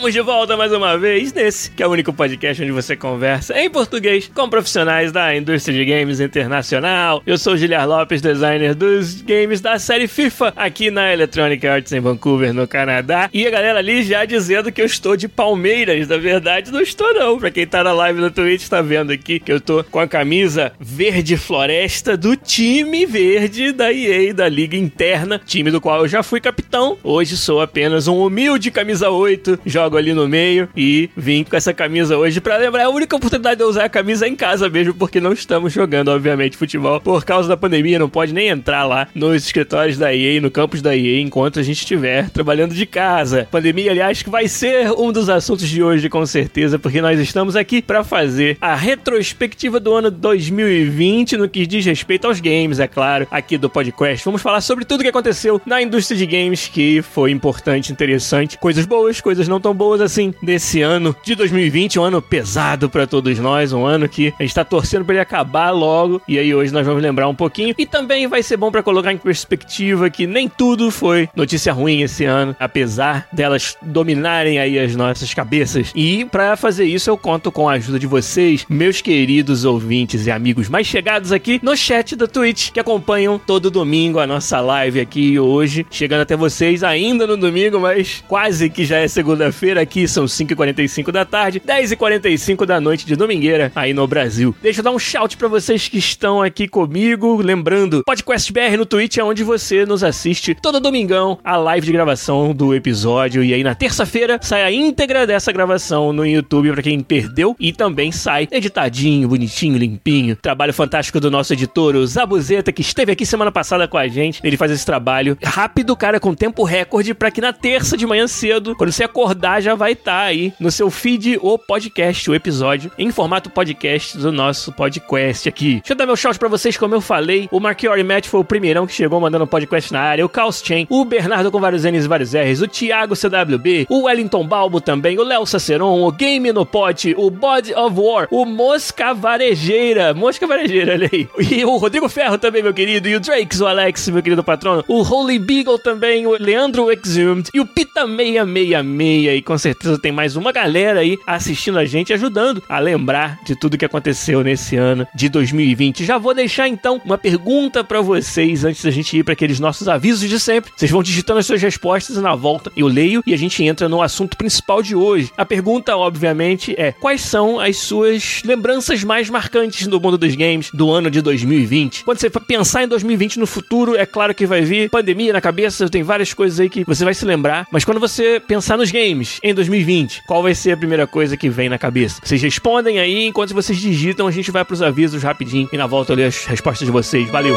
Estamos de volta mais uma vez nesse, que é o único podcast onde você conversa em português com profissionais da indústria de games internacional. Eu sou o Giliar Lopes, designer dos games da série FIFA aqui na Electronic Arts em Vancouver, no Canadá. E a galera ali já dizendo que eu estou de Palmeiras. Na verdade, não estou não. Pra quem tá na live no Twitch, tá vendo aqui que eu tô com a camisa verde floresta do time verde da EA, da liga interna, time do qual eu já fui capitão. Hoje sou apenas um humilde camisa 8, jogo ali no meio e vim com essa camisa hoje para lembrar. É a única oportunidade de eu usar a camisa em casa mesmo, porque não estamos jogando, obviamente, futebol. Por causa da pandemia, não pode nem entrar lá nos escritórios da EA, no campus da EA, enquanto a gente estiver trabalhando de casa. Pandemia, aliás, que vai ser um dos assuntos de hoje, com certeza, porque nós estamos aqui para fazer a retrospectiva do ano 2020 no que diz respeito aos games, é claro, aqui do podcast. Vamos falar sobre tudo que aconteceu na indústria de games que foi importante, interessante, coisas boas, coisas não tão boas assim desse ano de 2020, um ano pesado para todos nós, um ano que a gente tá torcendo para ele acabar logo. E aí hoje nós vamos lembrar um pouquinho e também vai ser bom para colocar em perspectiva que nem tudo foi notícia ruim esse ano, apesar delas dominarem aí as nossas cabeças. E para fazer isso eu conto com a ajuda de vocês, meus queridos ouvintes e amigos mais chegados aqui no chat da Twitch que acompanham todo domingo a nossa live aqui hoje, chegando até vocês ainda no domingo, mas quase que já é segunda-feira quinta-feira aqui são 5h45 da tarde, 10h45 da noite de domingueira aí no Brasil. Deixa eu dar um shout para vocês que estão aqui comigo. Lembrando, Podcast BR no Twitch é onde você nos assiste todo domingão a live de gravação do episódio. E aí na terça-feira sai a íntegra dessa gravação no YouTube para quem perdeu. E também sai editadinho, bonitinho, limpinho. Trabalho fantástico do nosso editor, o Zabuzeta, que esteve aqui semana passada com a gente. Ele faz esse trabalho rápido, cara, com tempo recorde, para que na terça de manhã cedo, quando você acordar, já vai estar tá aí no seu feed o podcast, o episódio, em formato podcast do nosso podcast aqui. Deixa eu dar meu shout pra vocês, como eu falei. O Marchiori Matt foi o primeirão que chegou mandando podcast na área. O Caos Chain, o Bernardo com vários N's e vários R's, o Thiago CWB, o Wellington Balbo também, o Léo Saceron, o Game no Pote, o Body of War, o Mosca Varejeira, Mosca Varejeira, olha aí. E o Rodrigo Ferro também, meu querido, e o Drakes, o Alex, meu querido patrono, o Holy Beagle também, o Leandro Exhumed e o Pita 666 e com certeza tem mais uma galera aí assistindo a gente, ajudando a lembrar de tudo que aconteceu nesse ano de 2020. Já vou deixar então uma pergunta para vocês antes da gente ir para aqueles nossos avisos de sempre. Vocês vão digitando as suas respostas e na volta eu leio e a gente entra no assunto principal de hoje. A pergunta, obviamente, é: quais são as suas lembranças mais marcantes do mundo dos games do ano de 2020? Quando você for pensar em 2020 no futuro, é claro que vai vir pandemia na cabeça, tem várias coisas aí que você vai se lembrar, mas quando você pensar nos games, em 2020? Qual vai ser a primeira coisa que vem na cabeça? Vocês respondem aí, enquanto vocês digitam, a gente vai pros avisos rapidinho e na volta eu ler as respostas de vocês. Valeu!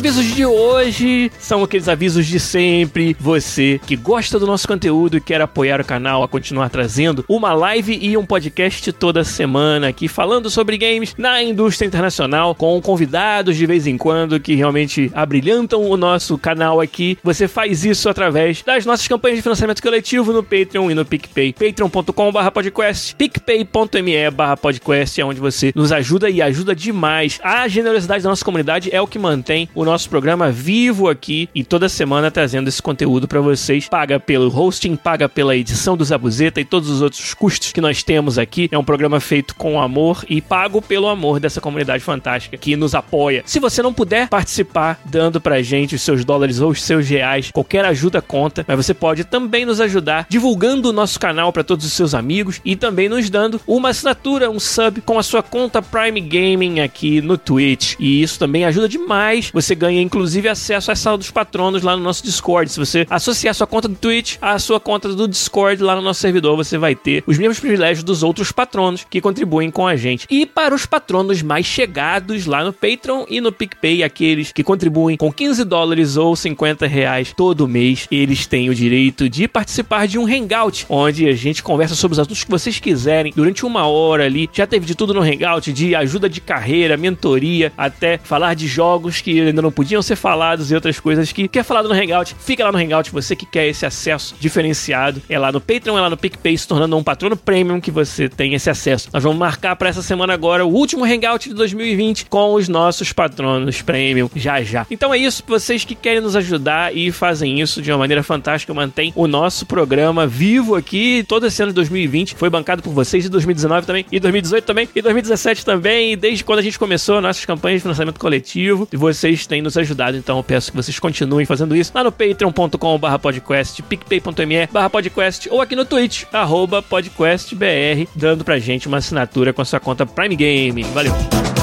Avisos de hoje são aqueles avisos de sempre. Você que gosta do nosso conteúdo e quer apoiar o canal a continuar trazendo uma live e um podcast toda semana aqui falando sobre games na indústria internacional com convidados de vez em quando que realmente abrilhantam o nosso canal aqui. Você faz isso através das nossas campanhas de financiamento coletivo no Patreon e no PicPay. patreon.com/podcast, picpay.me/podcast é onde você nos ajuda e ajuda demais. A generosidade da nossa comunidade é o que mantém o nosso programa vivo aqui e toda semana trazendo esse conteúdo para vocês. Paga pelo hosting, paga pela edição do Zabuzeta e todos os outros custos que nós temos aqui. É um programa feito com amor e pago pelo amor dessa comunidade fantástica que nos apoia. Se você não puder participar dando pra gente os seus dólares ou os seus reais, qualquer ajuda conta, mas você pode também nos ajudar divulgando o nosso canal para todos os seus amigos e também nos dando uma assinatura, um sub com a sua conta Prime Gaming aqui no Twitch. E isso também ajuda demais você ganha inclusive acesso à sala dos patronos lá no nosso Discord. Se você associar sua conta do Twitch à sua conta do Discord lá no nosso servidor, você vai ter os mesmos privilégios dos outros patronos que contribuem com a gente. E para os patronos mais chegados lá no Patreon e no PicPay, aqueles que contribuem com 15 dólares ou 50 reais todo mês, eles têm o direito de participar de um hangout, onde a gente conversa sobre os assuntos que vocês quiserem durante uma hora ali. Já teve de tudo no hangout, de ajuda de carreira, mentoria, até falar de jogos que ainda não podiam ser falados e outras coisas que quer falar no hangout. Fica lá no hangout, você que quer esse acesso diferenciado. É lá no Patreon, é lá no PicPay, se tornando um patrono premium que você tem esse acesso. Nós vamos marcar para essa semana agora o último hangout de 2020 com os nossos patronos premium já já. Então é isso, vocês que querem nos ajudar e fazem isso de uma maneira fantástica, mantém o nosso programa vivo aqui todo esse ano de 2020. Foi bancado por vocês em 2019 também, e 2018 também, e 2017 também, e desde quando a gente começou nossas campanhas de financiamento coletivo, e vocês têm nos ajudado, então eu peço que vocês continuem fazendo isso lá no patreon.com.br podcast, picpay.me podcast, ou aqui no Twitch, arroba podcastbr, dando pra gente uma assinatura com a sua conta Prime Game. Valeu!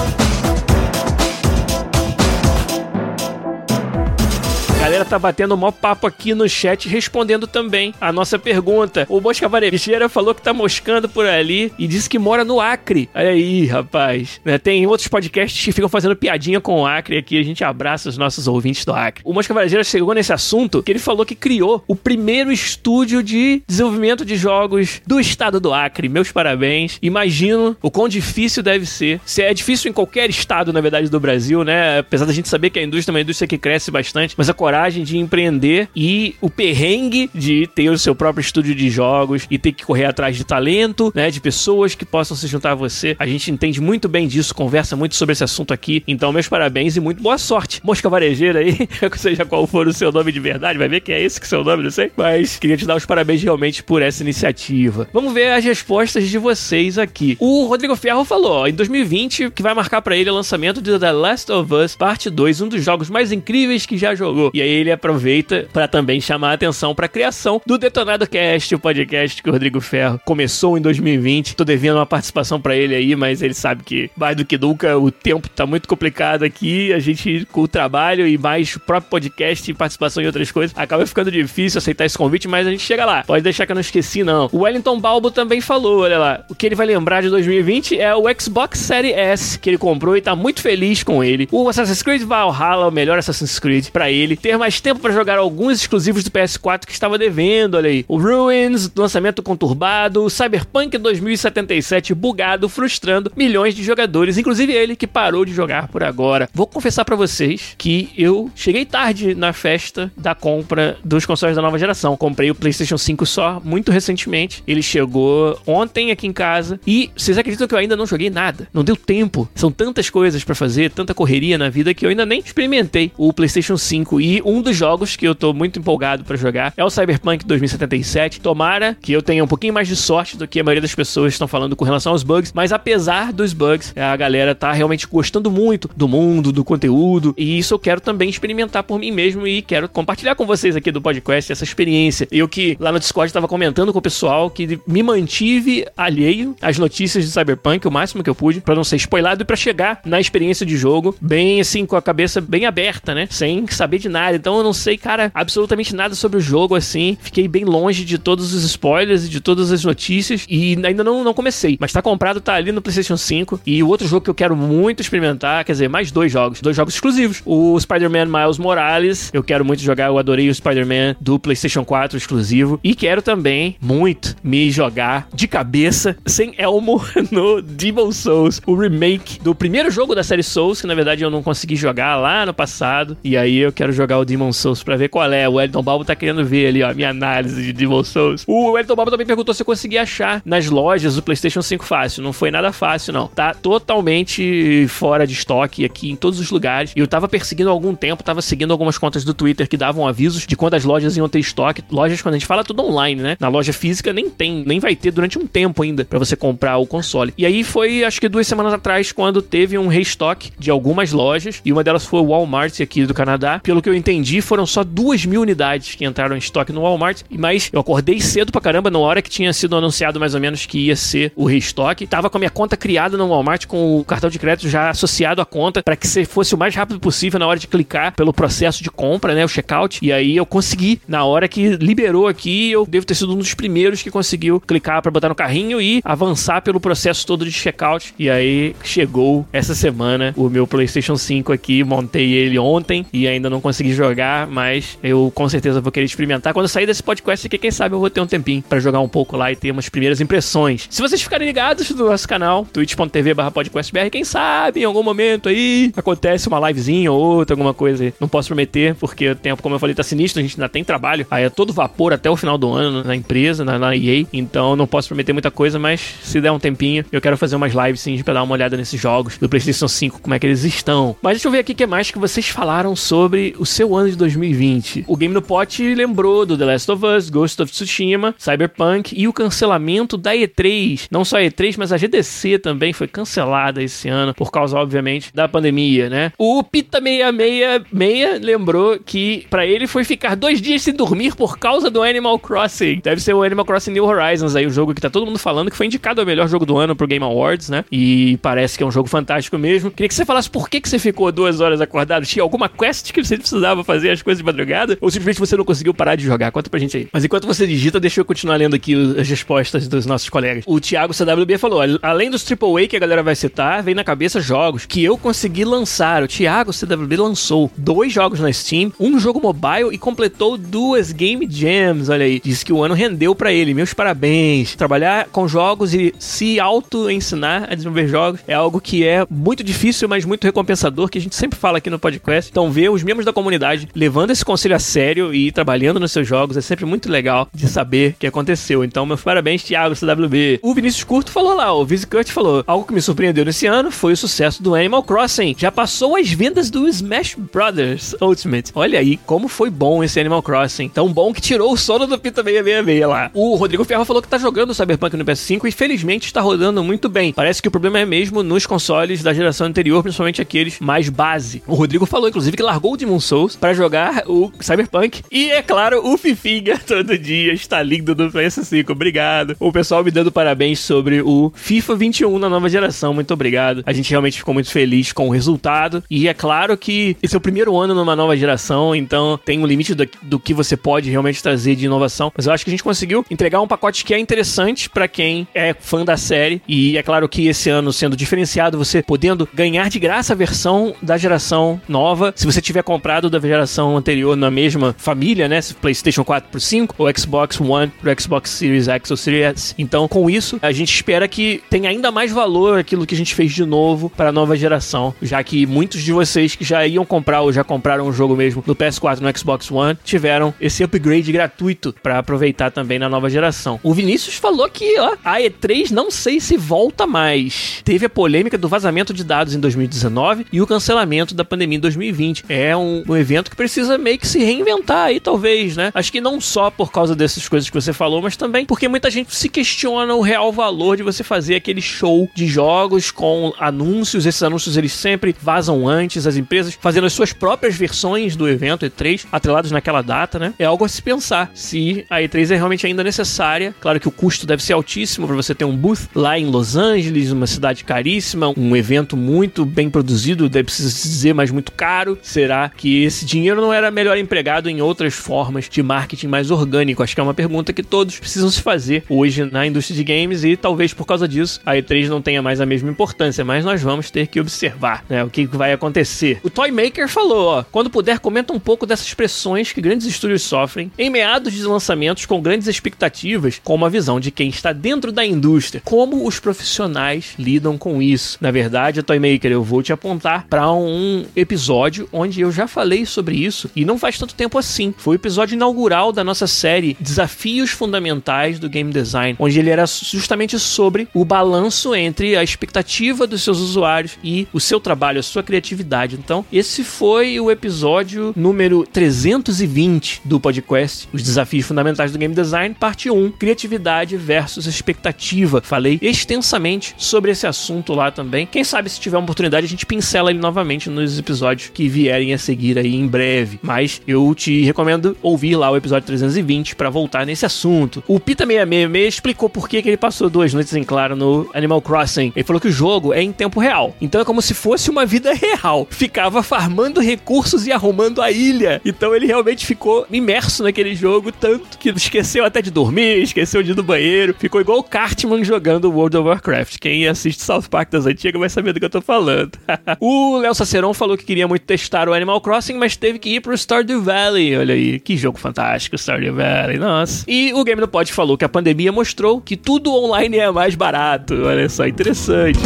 Tá batendo um maior papo aqui no chat, respondendo também a nossa pergunta. O Mosca Varejeira falou que tá moscando por ali e disse que mora no Acre. Olha aí, rapaz. Né, tem outros podcasts que ficam fazendo piadinha com o Acre aqui. A gente abraça os nossos ouvintes do Acre. O Mosca Varejeira chegou nesse assunto que ele falou que criou o primeiro estúdio de desenvolvimento de jogos do estado do Acre. Meus parabéns. Imagino o quão difícil deve ser. Se é difícil em qualquer estado, na verdade, do Brasil, né? Apesar da gente saber que a indústria é uma indústria que cresce bastante, mas a coragem coragem de empreender e o perrengue de ter o seu próprio estúdio de jogos e ter que correr atrás de talento, né? De pessoas que possam se juntar a você. A gente entende muito bem disso, conversa muito sobre esse assunto aqui. Então, meus parabéns e muito boa sorte. Mosca Varejeira aí, seja qual for o seu nome de verdade, vai ver que é esse que é o seu nome, não sei. Mas queria te dar os parabéns realmente por essa iniciativa. Vamos ver as respostas de vocês aqui. O Rodrigo Ferro falou, em 2020, que vai marcar para ele o lançamento de The Last of Us Parte 2, um dos jogos mais incríveis que já jogou. E aí ele aproveita para também chamar a atenção para a criação do Detonado Cast, o podcast que o Rodrigo Ferro começou em 2020. Tô devendo uma participação para ele aí, mas ele sabe que mais do que nunca o tempo tá muito complicado aqui. A gente, com o trabalho e mais o próprio podcast e participação em outras coisas, acaba ficando difícil aceitar esse convite, mas a gente chega lá. Pode deixar que eu não esqueci, não. O Wellington Balbo também falou, olha lá. O que ele vai lembrar de 2020 é o Xbox Series S que ele comprou e tá muito feliz com ele. O Assassin's Creed Valhalla, o melhor Assassin's Creed para ele. Ter mais tempo para jogar alguns exclusivos do PS4 que estava devendo, olha aí. O Ruins, lançamento conturbado, o Cyberpunk 2077 bugado, frustrando milhões de jogadores, inclusive ele que parou de jogar por agora. Vou confessar para vocês que eu cheguei tarde na festa da compra dos consoles da nova geração. Comprei o PlayStation 5 só muito recentemente. Ele chegou ontem aqui em casa e vocês acreditam que eu ainda não joguei nada? Não deu tempo. São tantas coisas para fazer, tanta correria na vida que eu ainda nem experimentei o PlayStation 5 e um dos jogos que eu tô muito empolgado para jogar é o Cyberpunk 2077. Tomara que eu tenha um pouquinho mais de sorte do que a maioria das pessoas estão falando com relação aos bugs, mas apesar dos bugs, a galera tá realmente gostando muito do mundo, do conteúdo, e isso eu quero também experimentar por mim mesmo e quero compartilhar com vocês aqui do podcast essa experiência. Eu que lá no Discord estava comentando com o pessoal que me mantive alheio às notícias de Cyberpunk o máximo que eu pude, para não ser spoilado e para chegar na experiência de jogo bem assim com a cabeça bem aberta, né? Sem saber de nada. Então eu não sei, cara, absolutamente nada sobre o jogo, assim. Fiquei bem longe de todos os spoilers e de todas as notícias. E ainda não, não comecei. Mas tá comprado, tá ali no PlayStation 5. E o outro jogo que eu quero muito experimentar, quer dizer, mais dois jogos. Dois jogos exclusivos. O Spider-Man Miles Morales. Eu quero muito jogar. Eu adorei o Spider-Man do PlayStation 4 exclusivo. E quero também muito me jogar de cabeça, sem elmo, no Demon Souls. O remake do primeiro jogo da série Souls, que na verdade eu não consegui jogar lá no passado. E aí eu quero jogar o Demon Souls pra ver qual é. O Wellington Balbo tá querendo ver ali, ó, a minha análise de Demon Souls. O Wellington Balbo também perguntou se eu consegui achar nas lojas o PlayStation 5 fácil. Não foi nada fácil, não. Tá totalmente fora de estoque aqui em todos os lugares. E eu tava perseguindo há algum tempo, tava seguindo algumas contas do Twitter que davam avisos de quando as lojas iam ter estoque. Lojas, quando a gente fala, tudo online, né? Na loja física nem tem, nem vai ter durante um tempo ainda para você comprar o console. E aí foi, acho que duas semanas atrás, quando teve um restock de algumas lojas. E uma delas foi o Walmart aqui do Canadá. Pelo que eu entendi, atendi, foram só duas mil unidades que entraram em estoque no Walmart, mas eu acordei cedo pra caramba, na hora que tinha sido anunciado mais ou menos que ia ser o restock. Tava com a minha conta criada no Walmart, com o cartão de crédito já associado à conta, para que fosse o mais rápido possível na hora de clicar pelo processo de compra, né, o checkout. E aí eu consegui, na hora que liberou aqui, eu devo ter sido um dos primeiros que conseguiu clicar para botar no carrinho e avançar pelo processo todo de checkout. E aí chegou essa semana o meu PlayStation 5 aqui, montei ele ontem e ainda não consegui jogar, mas eu com certeza vou querer experimentar. Quando eu sair desse podcast aqui, quem sabe eu vou ter um tempinho para jogar um pouco lá e ter umas primeiras impressões. Se vocês ficarem ligados no nosso canal, twitch.tv podcastbr, quem sabe em algum momento aí acontece uma livezinha ou outra, alguma coisa. Não posso prometer, porque o tempo, como eu falei, tá sinistro, a gente ainda tem trabalho. Aí é todo vapor até o final do ano na empresa, na, na EA. Então não posso prometer muita coisa, mas se der um tempinho, eu quero fazer umas lives sim pra dar uma olhada nesses jogos do PlayStation 5, como é que eles estão. Mas deixa eu ver aqui o que mais que vocês falaram sobre o seu ano de 2020. O Game no Pot lembrou do The Last of Us, Ghost of Tsushima, Cyberpunk e o cancelamento da E3. Não só a E3, mas a GDC também foi cancelada esse ano, por causa, obviamente, da pandemia, né? O Pita666 lembrou que para ele foi ficar dois dias sem dormir por causa do Animal Crossing. Deve ser o Animal Crossing New Horizons aí, o jogo que tá todo mundo falando que foi indicado ao melhor jogo do ano pro Game Awards, né? E parece que é um jogo fantástico mesmo. Queria que você falasse por que, que você ficou duas horas acordado. Tinha alguma quest que você precisava fazer as coisas de madrugada? Ou simplesmente você não conseguiu parar de jogar? Conta pra gente aí. Mas enquanto você digita, deixa eu continuar lendo aqui as respostas dos nossos colegas. O Thiago CWB falou: além dos AAA que a galera vai citar, vem na cabeça jogos que eu consegui lançar. O Thiago CWB lançou dois jogos na Steam, um jogo mobile e completou duas Game Jams. Olha aí, disse que o ano rendeu para ele. Meus parabéns. Trabalhar com jogos e se auto-ensinar a desenvolver jogos é algo que é muito difícil, mas muito recompensador, que a gente sempre fala aqui no podcast. Então, ver os membros da comunidade levando esse conselho a sério e trabalhando nos seus jogos é sempre muito legal de saber o que aconteceu. Então, meus parabéns, Thiago CWB. O Vinícius Curto falou lá, o Visicurt falou: algo que me surpreendeu nesse ano foi o sucesso do Animal Crossing. Já passou as vendas do Smash Brothers Ultimate. Olha aí como foi bom esse Animal Crossing. Tão bom que tirou o sono do Pita 666 lá. O Rodrigo Ferro falou que tá jogando Cyberpunk no PS5 e felizmente está rodando muito bem. Parece que o problema é mesmo nos consoles da geração anterior, principalmente aqueles mais base. O Rodrigo falou, inclusive, que largou o Demon Souls para jogar o Cyberpunk. E, é claro, o Fifinga todo dia está lindo no PS5. Obrigado. O pessoal me dando parabéns sobre o FIFA 21 na nova geração. Muito obrigado. A gente realmente ficou muito feliz com o resultado. E é claro que esse é o primeiro ano numa nova geração, então tem um limite do, do que você pode realmente trazer de inovação. Mas eu acho que a gente conseguiu entregar um pacote que é interessante para quem é fã da série. E é claro que esse ano sendo diferenciado, você podendo ganhar de graça a versão da geração nova. Se você tiver comprado da geração anterior na mesma família, né? PlayStation 4 pro 5 ou Xbox One pro Xbox Series X ou Series S. Então, com isso, a gente espera que tenha ainda mais valor aquilo que a gente fez de novo para a nova geração, já que muitos de vocês que já iam comprar ou já compraram o jogo mesmo no PS4 no Xbox One tiveram esse upgrade gratuito para aproveitar também na nova geração. O Vinícius falou que ó, a E3 não sei se volta mais. Teve a polêmica do vazamento de dados em 2019 e o cancelamento da pandemia em 2020. É um, um evento que precisa meio que se reinventar aí, talvez, né? Acho que não só por causa dessas coisas que você falou, mas também porque muita gente se questiona o real valor de você fazer aquele show de jogos com anúncios. Esses anúncios eles sempre vazam antes, as empresas fazendo as suas próprias versões do evento E3, atrelados naquela data, né? É algo a se pensar se a E3 é realmente ainda necessária. Claro que o custo deve ser altíssimo para você ter um booth lá em Los Angeles, uma cidade caríssima, um evento muito bem produzido, deve se dizer, mas muito caro. Será que esse dinheiro não era melhor empregado em outras formas de marketing mais orgânico? Acho que é uma pergunta que todos precisam se fazer hoje na indústria de games e talvez por causa disso a E3 não tenha mais a mesma importância, mas nós vamos ter que observar né, o que vai acontecer. O Toy Maker falou, ó, quando puder, comenta um pouco dessas pressões que grandes estúdios sofrem em meados de lançamentos com grandes expectativas, com uma visão de quem está dentro da indústria, como os profissionais lidam com isso. Na verdade, Toy Maker, eu vou te apontar para um episódio onde eu já falei sobre isso e não faz tanto tempo assim. Foi o episódio inaugural da nossa série Desafios Fundamentais do Game Design, onde ele era justamente sobre o balanço entre a expectativa dos seus usuários e o seu trabalho, a sua criatividade. Então, esse foi o episódio número 320 do podcast, Os Desafios Fundamentais do Game Design, parte 1, criatividade versus expectativa. Falei extensamente sobre esse assunto lá também. Quem sabe se tiver uma oportunidade a gente pincela ele novamente nos episódios que vierem a seguir aí em breve breve, mas eu te recomendo ouvir lá o episódio 320 para voltar nesse assunto. O Pita666 explicou por que, ele passou duas noites em claro no Animal Crossing. Ele falou que o jogo é em tempo real, então é como se fosse uma vida real. Ficava farmando recursos e arrumando a ilha. Então ele realmente ficou imerso naquele jogo, tanto que esqueceu até de dormir, esqueceu de ir no banheiro. Ficou igual o Cartman jogando World of Warcraft. Quem assiste South Park das antigas vai saber do que eu tô falando. o Léo Saceron falou que queria muito testar o Animal Crossing, mas teve que ir pro Stardew Valley. Olha aí, que jogo fantástico, Stardew Valley, nossa. E o Game do Pod falou que a pandemia mostrou que tudo online é mais barato. Olha só, interessante.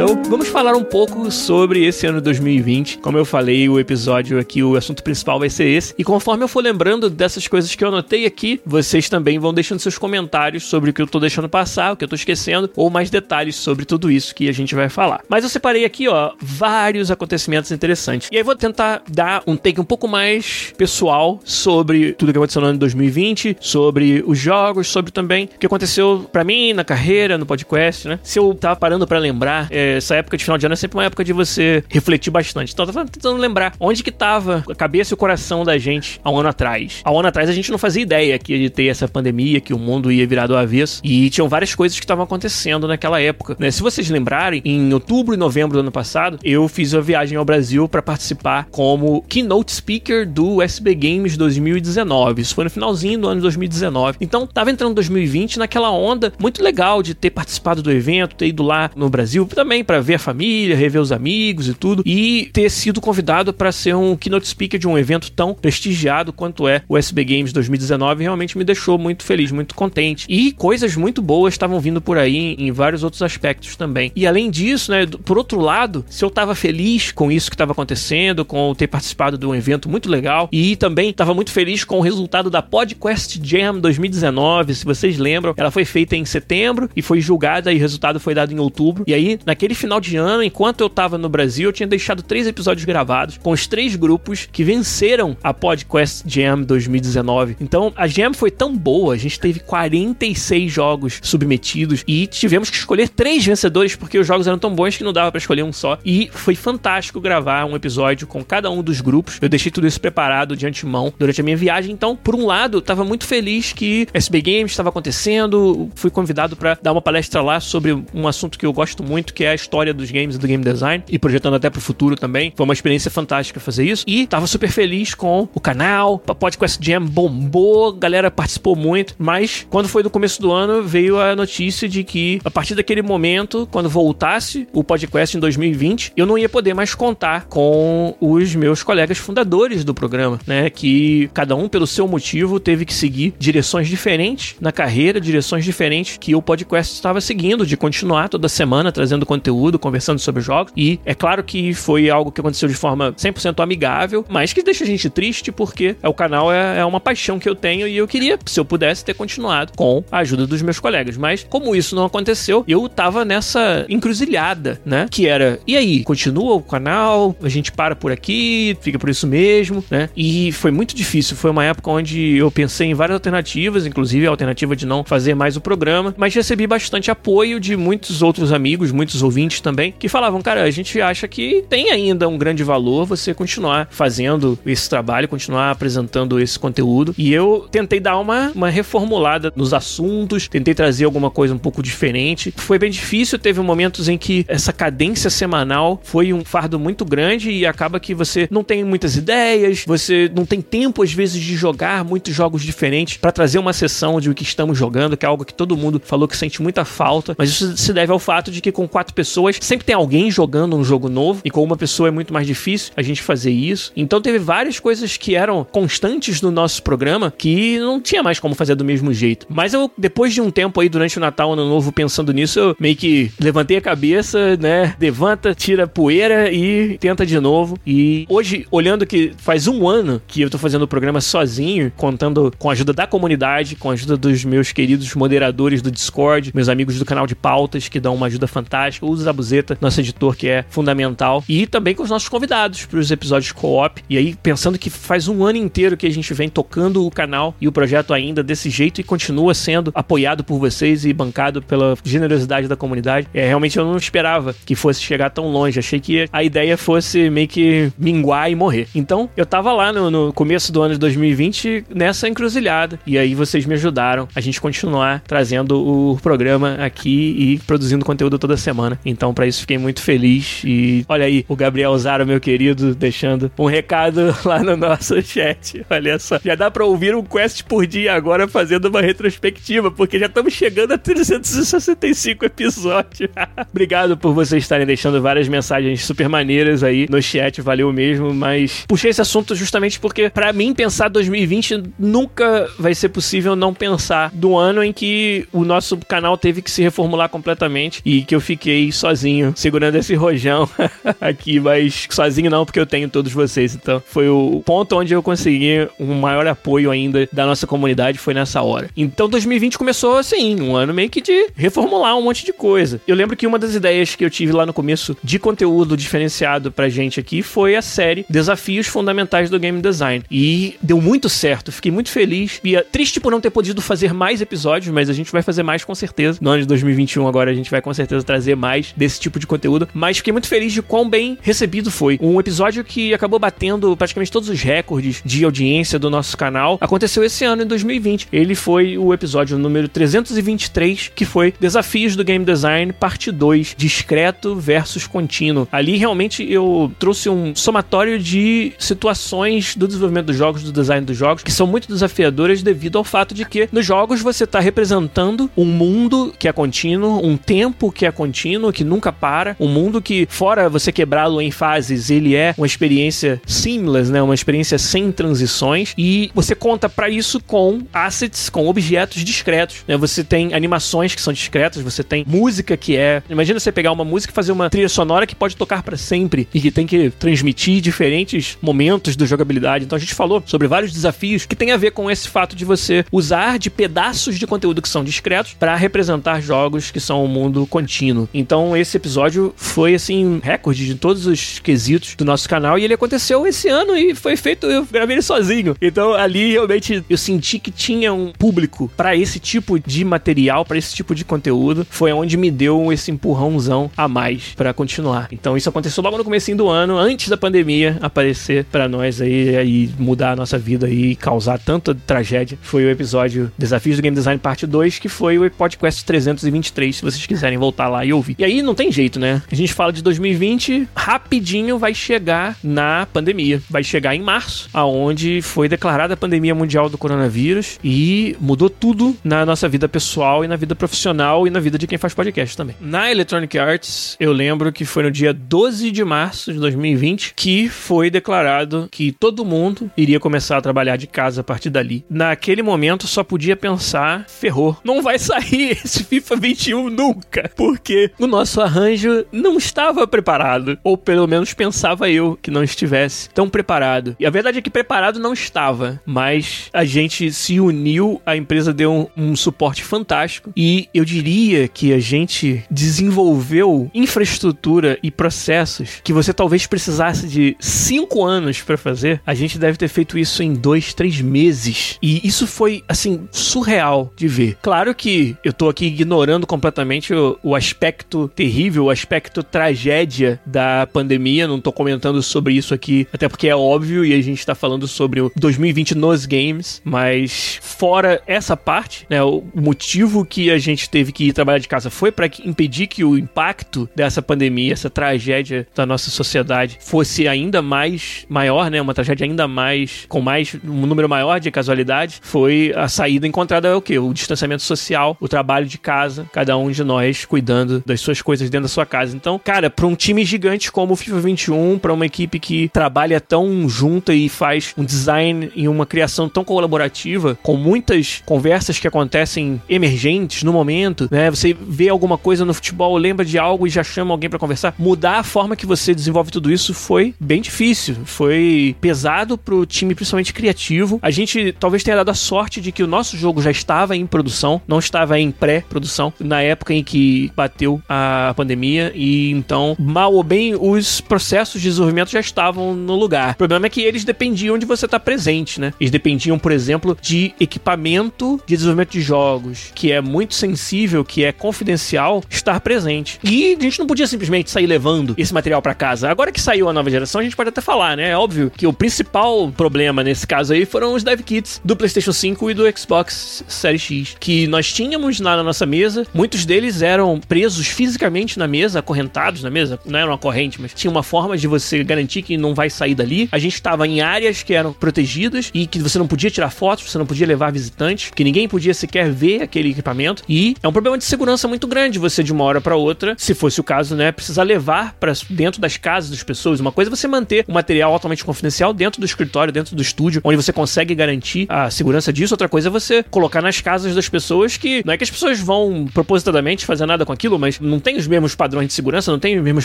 Então, vamos falar um pouco sobre esse ano 2020. Como eu falei, o episódio aqui, o assunto principal vai ser esse. E conforme eu for lembrando dessas coisas que eu anotei aqui, vocês também vão deixando seus comentários sobre o que eu tô deixando passar, o que eu tô esquecendo, ou mais detalhes sobre tudo isso que a gente vai falar. Mas eu separei aqui, ó, vários acontecimentos interessantes. E aí vou tentar dar um take um pouco mais pessoal sobre tudo que aconteceu no ano de 2020, sobre os jogos, sobre também o que aconteceu para mim na carreira, no podcast, né? Se eu tava parando para lembrar, é, essa época de final de ano é sempre uma época de você refletir bastante. Então eu tava tentando lembrar onde que tava a cabeça e o coração da gente há um ano atrás. Há um ano atrás a gente não fazia ideia que ia ter essa pandemia, que o mundo ia virar do avesso. E tinham várias coisas que estavam acontecendo naquela época. Né? Se vocês lembrarem, em outubro e novembro do ano passado, eu fiz a viagem ao Brasil para participar como keynote speaker do SB Games 2019. Isso foi no finalzinho do ano de 2019. Então tava entrando 2020 naquela onda muito legal de ter participado do evento, ter ido lá no Brasil, também também para ver a família, rever os amigos e tudo, e ter sido convidado para ser um keynote speaker de um evento tão prestigiado quanto é o SB Games 2019 realmente me deixou muito feliz, muito contente. E coisas muito boas estavam vindo por aí em vários outros aspectos também. E além disso, né, por outro lado, se eu estava feliz com isso que estava acontecendo, com ter participado de um evento muito legal e também estava muito feliz com o resultado da Podcast Jam 2019, se vocês lembram, ela foi feita em setembro e foi julgada e o resultado foi dado em outubro. E aí, naquele naquele final de ano, enquanto eu tava no Brasil, eu tinha deixado três episódios gravados com os três grupos que venceram a Podcast Jam 2019. Então, a Jam foi tão boa, a gente teve 46 jogos submetidos e tivemos que escolher três vencedores porque os jogos eram tão bons que não dava para escolher um só. E foi fantástico gravar um episódio com cada um dos grupos. Eu deixei tudo isso preparado de antemão durante a minha viagem. Então, por um lado, eu tava muito feliz que SB Games estava acontecendo. Fui convidado para dar uma palestra lá sobre um assunto que eu gosto muito, que é a história dos games e do game design e projetando até pro futuro também. Foi uma experiência fantástica fazer isso. E tava super feliz com o canal. A Podcast Jam bombou, a galera participou muito. Mas quando foi do começo do ano, veio a notícia de que a partir daquele momento, quando voltasse o podcast em 2020, eu não ia poder mais contar com os meus colegas fundadores do programa, né? Que cada um, pelo seu motivo, teve que seguir direções diferentes na carreira, direções diferentes que o podcast estava seguindo, de continuar toda semana trazendo conteúdo conteúdo, conversando sobre jogos. E é claro que foi algo que aconteceu de forma 100% amigável, mas que deixa a gente triste porque é, o canal é, é uma paixão que eu tenho e eu queria, se eu pudesse, ter continuado com a ajuda dos meus colegas. Mas como isso não aconteceu, eu tava nessa encruzilhada, né? Que era, e aí, continua o canal? A gente para por aqui, fica por isso mesmo, né? E foi muito difícil. Foi uma época onde eu pensei em várias alternativas, inclusive a alternativa de não fazer mais o programa, mas recebi bastante apoio de muitos outros amigos, muitos ouvintes ouvintes também, que falavam, cara, a gente acha que tem ainda um grande valor você continuar fazendo esse trabalho, continuar apresentando esse conteúdo. E eu tentei dar uma, uma reformulada nos assuntos, tentei trazer alguma coisa um pouco diferente. Foi bem difícil, teve momentos em que essa cadência semanal foi um fardo muito grande e acaba que você não tem muitas ideias, você não tem tempo às vezes de jogar muitos jogos diferentes para trazer uma sessão de o que estamos jogando, que é algo que todo mundo falou que sente muita falta, mas isso se deve ao fato de que com quatro pessoas sempre tem alguém jogando um jogo novo, e com uma pessoa é muito mais difícil a gente fazer isso. Então teve várias coisas que eram constantes no nosso programa que não tinha mais como fazer do mesmo jeito. Mas eu, depois de um tempo aí, durante o Natal, Ano Novo, pensando nisso, eu meio que levantei a cabeça, né? Levanta, tira poeira e tenta de novo. E hoje, olhando que faz um ano que eu tô fazendo o programa sozinho, contando com a ajuda da comunidade, com a ajuda dos meus queridos moderadores do Discord, meus amigos do canal de pautas que dão uma ajuda fantástica, os Zabuzeta, nosso editor que é fundamental, e também com os nossos convidados para os episódios co-op. E aí, pensando que faz um ano inteiro que a gente vem tocando o canal e o projeto ainda desse jeito e continua sendo apoiado por vocês e bancado pela generosidade da comunidade. É, realmente eu não esperava que fosse chegar tão longe. Achei que a ideia fosse meio que minguar e morrer. Então, eu tava lá no, no começo do ano de 2020 nessa encruzilhada. E aí vocês me ajudaram a gente continuar trazendo o programa aqui e produzindo conteúdo toda semana. Então, para isso, fiquei muito feliz. E olha aí, o Gabriel Zaro, meu querido, deixando um recado lá no nosso chat. Olha só, já dá pra ouvir um quest por dia agora fazendo uma retrospectiva, porque já estamos chegando a 365 episódios. Obrigado por vocês estarem deixando várias mensagens super maneiras aí no chat, valeu mesmo. Mas puxei esse assunto justamente porque, para mim, pensar 2020 nunca vai ser possível não pensar do ano em que o nosso canal teve que se reformular completamente e que eu fiquei sozinho segurando esse rojão aqui, mas sozinho não, porque eu tenho todos vocês. Então, foi o ponto onde eu consegui um maior apoio ainda da nossa comunidade foi nessa hora. Então, 2020 começou assim, um ano meio que de reformular um monte de coisa. Eu lembro que uma das ideias que eu tive lá no começo de conteúdo diferenciado pra gente aqui foi a série Desafios Fundamentais do Game Design. E deu muito certo, fiquei muito feliz. E é triste por não ter podido fazer mais episódios, mas a gente vai fazer mais com certeza. No ano de 2021 agora a gente vai com certeza trazer mais desse tipo de conteúdo. Mas fiquei muito feliz de quão bem recebido foi. Um episódio que acabou batendo praticamente todos os recordes de audiência do nosso canal aconteceu esse ano, em 2020. Ele foi o episódio número 323, que foi Desafios do Game Design, parte 2, discreto versus contínuo. Ali realmente eu trouxe um somatório de situações do desenvolvimento dos jogos, do design dos jogos, que são muito desafiadoras devido ao fato de que nos jogos você está representando um mundo que é contínuo, um tempo que é contínuo, que nunca para, um mundo que, fora você quebrá-lo em fases, ele é uma experiência seamless, né? Uma experiência sem transições e você conta para isso com assets, com objetos discretos, né? Você tem animações que são discretas, você tem música que é, imagina você pegar uma música e fazer uma trilha sonora que pode tocar para sempre e que tem que transmitir diferentes momentos da jogabilidade. Então a gente falou sobre vários desafios que tem a ver com esse fato de você usar de pedaços de conteúdo que são discretos para representar jogos que são um mundo contínuo. Então esse episódio foi assim recorde de todos os quesitos do nosso canal e ele aconteceu esse ano e foi feito eu gravei ele sozinho. Então ali realmente eu senti que tinha um público para esse tipo de material, para esse tipo de conteúdo. Foi onde me deu esse empurrãozão a mais para continuar. Então isso aconteceu logo no começo do ano, antes da pandemia aparecer para nós aí e mudar a nossa vida e causar tanta tragédia. Foi o episódio Desafios do Game Design parte 2, que foi o podcast 323, se vocês quiserem voltar lá e ouvir. E aí não tem jeito, né? A gente fala de 2020, rapidinho vai chegar na pandemia. Vai chegar em março, aonde foi declarada a pandemia mundial do coronavírus e mudou tudo na nossa vida pessoal e na vida profissional e na vida de quem faz podcast também. Na Electronic Arts, eu lembro que foi no dia 12 de março de 2020 que foi declarado que todo mundo iria começar a trabalhar de casa a partir dali. Naquele momento só podia pensar, ferrou. Não vai sair esse FIFA 21 nunca, porque nosso arranjo não estava preparado, ou pelo menos pensava eu que não estivesse tão preparado. E a verdade é que preparado não estava, mas a gente se uniu, a empresa deu um, um suporte fantástico e eu diria que a gente desenvolveu infraestrutura e processos que você talvez precisasse de cinco anos para fazer. A gente deve ter feito isso em dois, três meses. E isso foi, assim, surreal de ver. Claro que eu tô aqui ignorando completamente o, o aspecto terrível, o aspecto tragédia da pandemia. Não tô comentando sobre isso aqui, até porque é óbvio e a gente tá falando sobre o 2020 nos games. Mas fora essa parte, né, o motivo que a gente teve que ir trabalhar de casa foi para impedir que o impacto dessa pandemia, essa tragédia da nossa sociedade fosse ainda mais maior, né, uma tragédia ainda mais com mais um número maior de casualidade, foi a saída encontrada é o que? O distanciamento social, o trabalho de casa, cada um de nós cuidando das suas coisas dentro da sua casa. Então, cara, para um time gigante como o FIFA 21, para uma equipe que trabalha tão junta e faz um design e uma criação tão colaborativa, com muitas conversas que acontecem emergentes no momento, né? Você vê alguma coisa no futebol, lembra de algo e já chama alguém para conversar. Mudar a forma que você desenvolve tudo isso foi bem difícil, foi pesado pro time principalmente criativo. A gente talvez tenha dado a sorte de que o nosso jogo já estava em produção, não estava em pré-produção, na época em que bateu a a pandemia e então, mal ou bem, os processos de desenvolvimento já estavam no lugar. O problema é que eles dependiam de você estar presente, né? Eles dependiam, por exemplo, de equipamento de desenvolvimento de jogos, que é muito sensível, que é confidencial, estar presente. E a gente não podia simplesmente sair levando esse material para casa. Agora que saiu a nova geração, a gente pode até falar, né? É óbvio que o principal problema nesse caso aí foram os dev kits do PlayStation 5 e do Xbox Series X, que nós tínhamos na nossa mesa. Muitos deles eram presos fisicamente na mesa, acorrentados na mesa. Não era uma corrente, mas tinha uma forma de você garantir que não vai sair dali. A gente estava em áreas que eram protegidas e que você não podia tirar fotos, você não podia levar visitantes, que ninguém podia sequer ver aquele equipamento. E é um problema de segurança muito grande você de uma hora para outra, se fosse o caso, né, precisar levar para dentro das casas das pessoas. Uma coisa é você manter o material altamente confidencial dentro do escritório, dentro do estúdio, onde você consegue garantir a segurança disso. Outra coisa é você colocar nas casas das pessoas que não é que as pessoas vão propositadamente fazer nada com aquilo, mas não tem os mesmos padrões de segurança, não tem as mesmas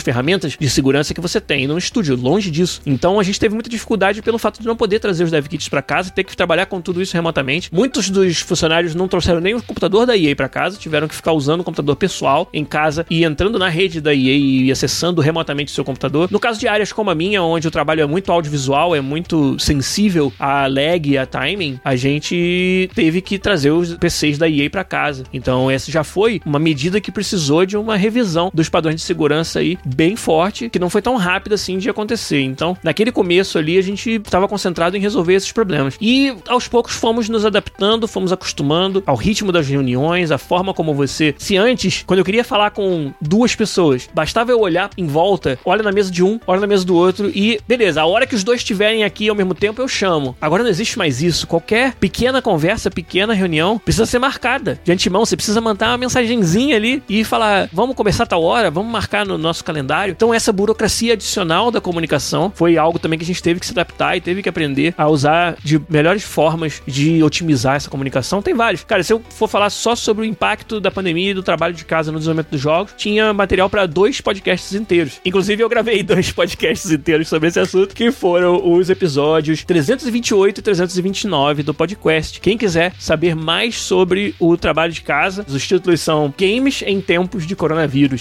ferramentas de segurança que você tem no estúdio, longe disso. Então a gente teve muita dificuldade pelo fato de não poder trazer os dev kits para casa ter que trabalhar com tudo isso remotamente. Muitos dos funcionários não trouxeram nem o computador da EA para casa, tiveram que ficar usando o computador pessoal em casa e entrando na rede da EA e acessando remotamente o seu computador. No caso de áreas como a minha, onde o trabalho é muito audiovisual, é muito sensível a lag e a timing, a gente teve que trazer os PCs da EA para casa. Então essa já foi uma medida que precisou de uma revisão dos padrões de segurança aí bem forte, que não foi tão rápida assim de acontecer. Então, naquele começo ali, a gente estava concentrado em resolver esses problemas. E aos poucos fomos nos adaptando, fomos acostumando ao ritmo das reuniões, a forma como você. Se antes, quando eu queria falar com duas pessoas, bastava eu olhar em volta, olha na mesa de um, olha na mesa do outro e beleza, a hora que os dois estiverem aqui ao mesmo tempo eu chamo. Agora não existe mais isso. Qualquer pequena conversa, pequena reunião precisa ser marcada. De antemão, você precisa mandar uma mensagenzinha ali e falar: vamos começar tal hora, vamos marcar no nosso calendário. Então, essa burocracia adicional da comunicação foi algo também que a gente teve que se adaptar e teve que aprender a usar de melhores formas de otimizar essa comunicação. Tem vários. Cara, se eu for falar só sobre o impacto da pandemia e do trabalho de casa no desenvolvimento dos jogos, tinha material para dois podcasts inteiros. Inclusive, eu gravei dois podcasts inteiros sobre esse assunto, que foram os episódios 328 e 329 do podcast. Quem quiser saber mais sobre o trabalho de casa, os títulos são Games em Tempos de Coronavírus,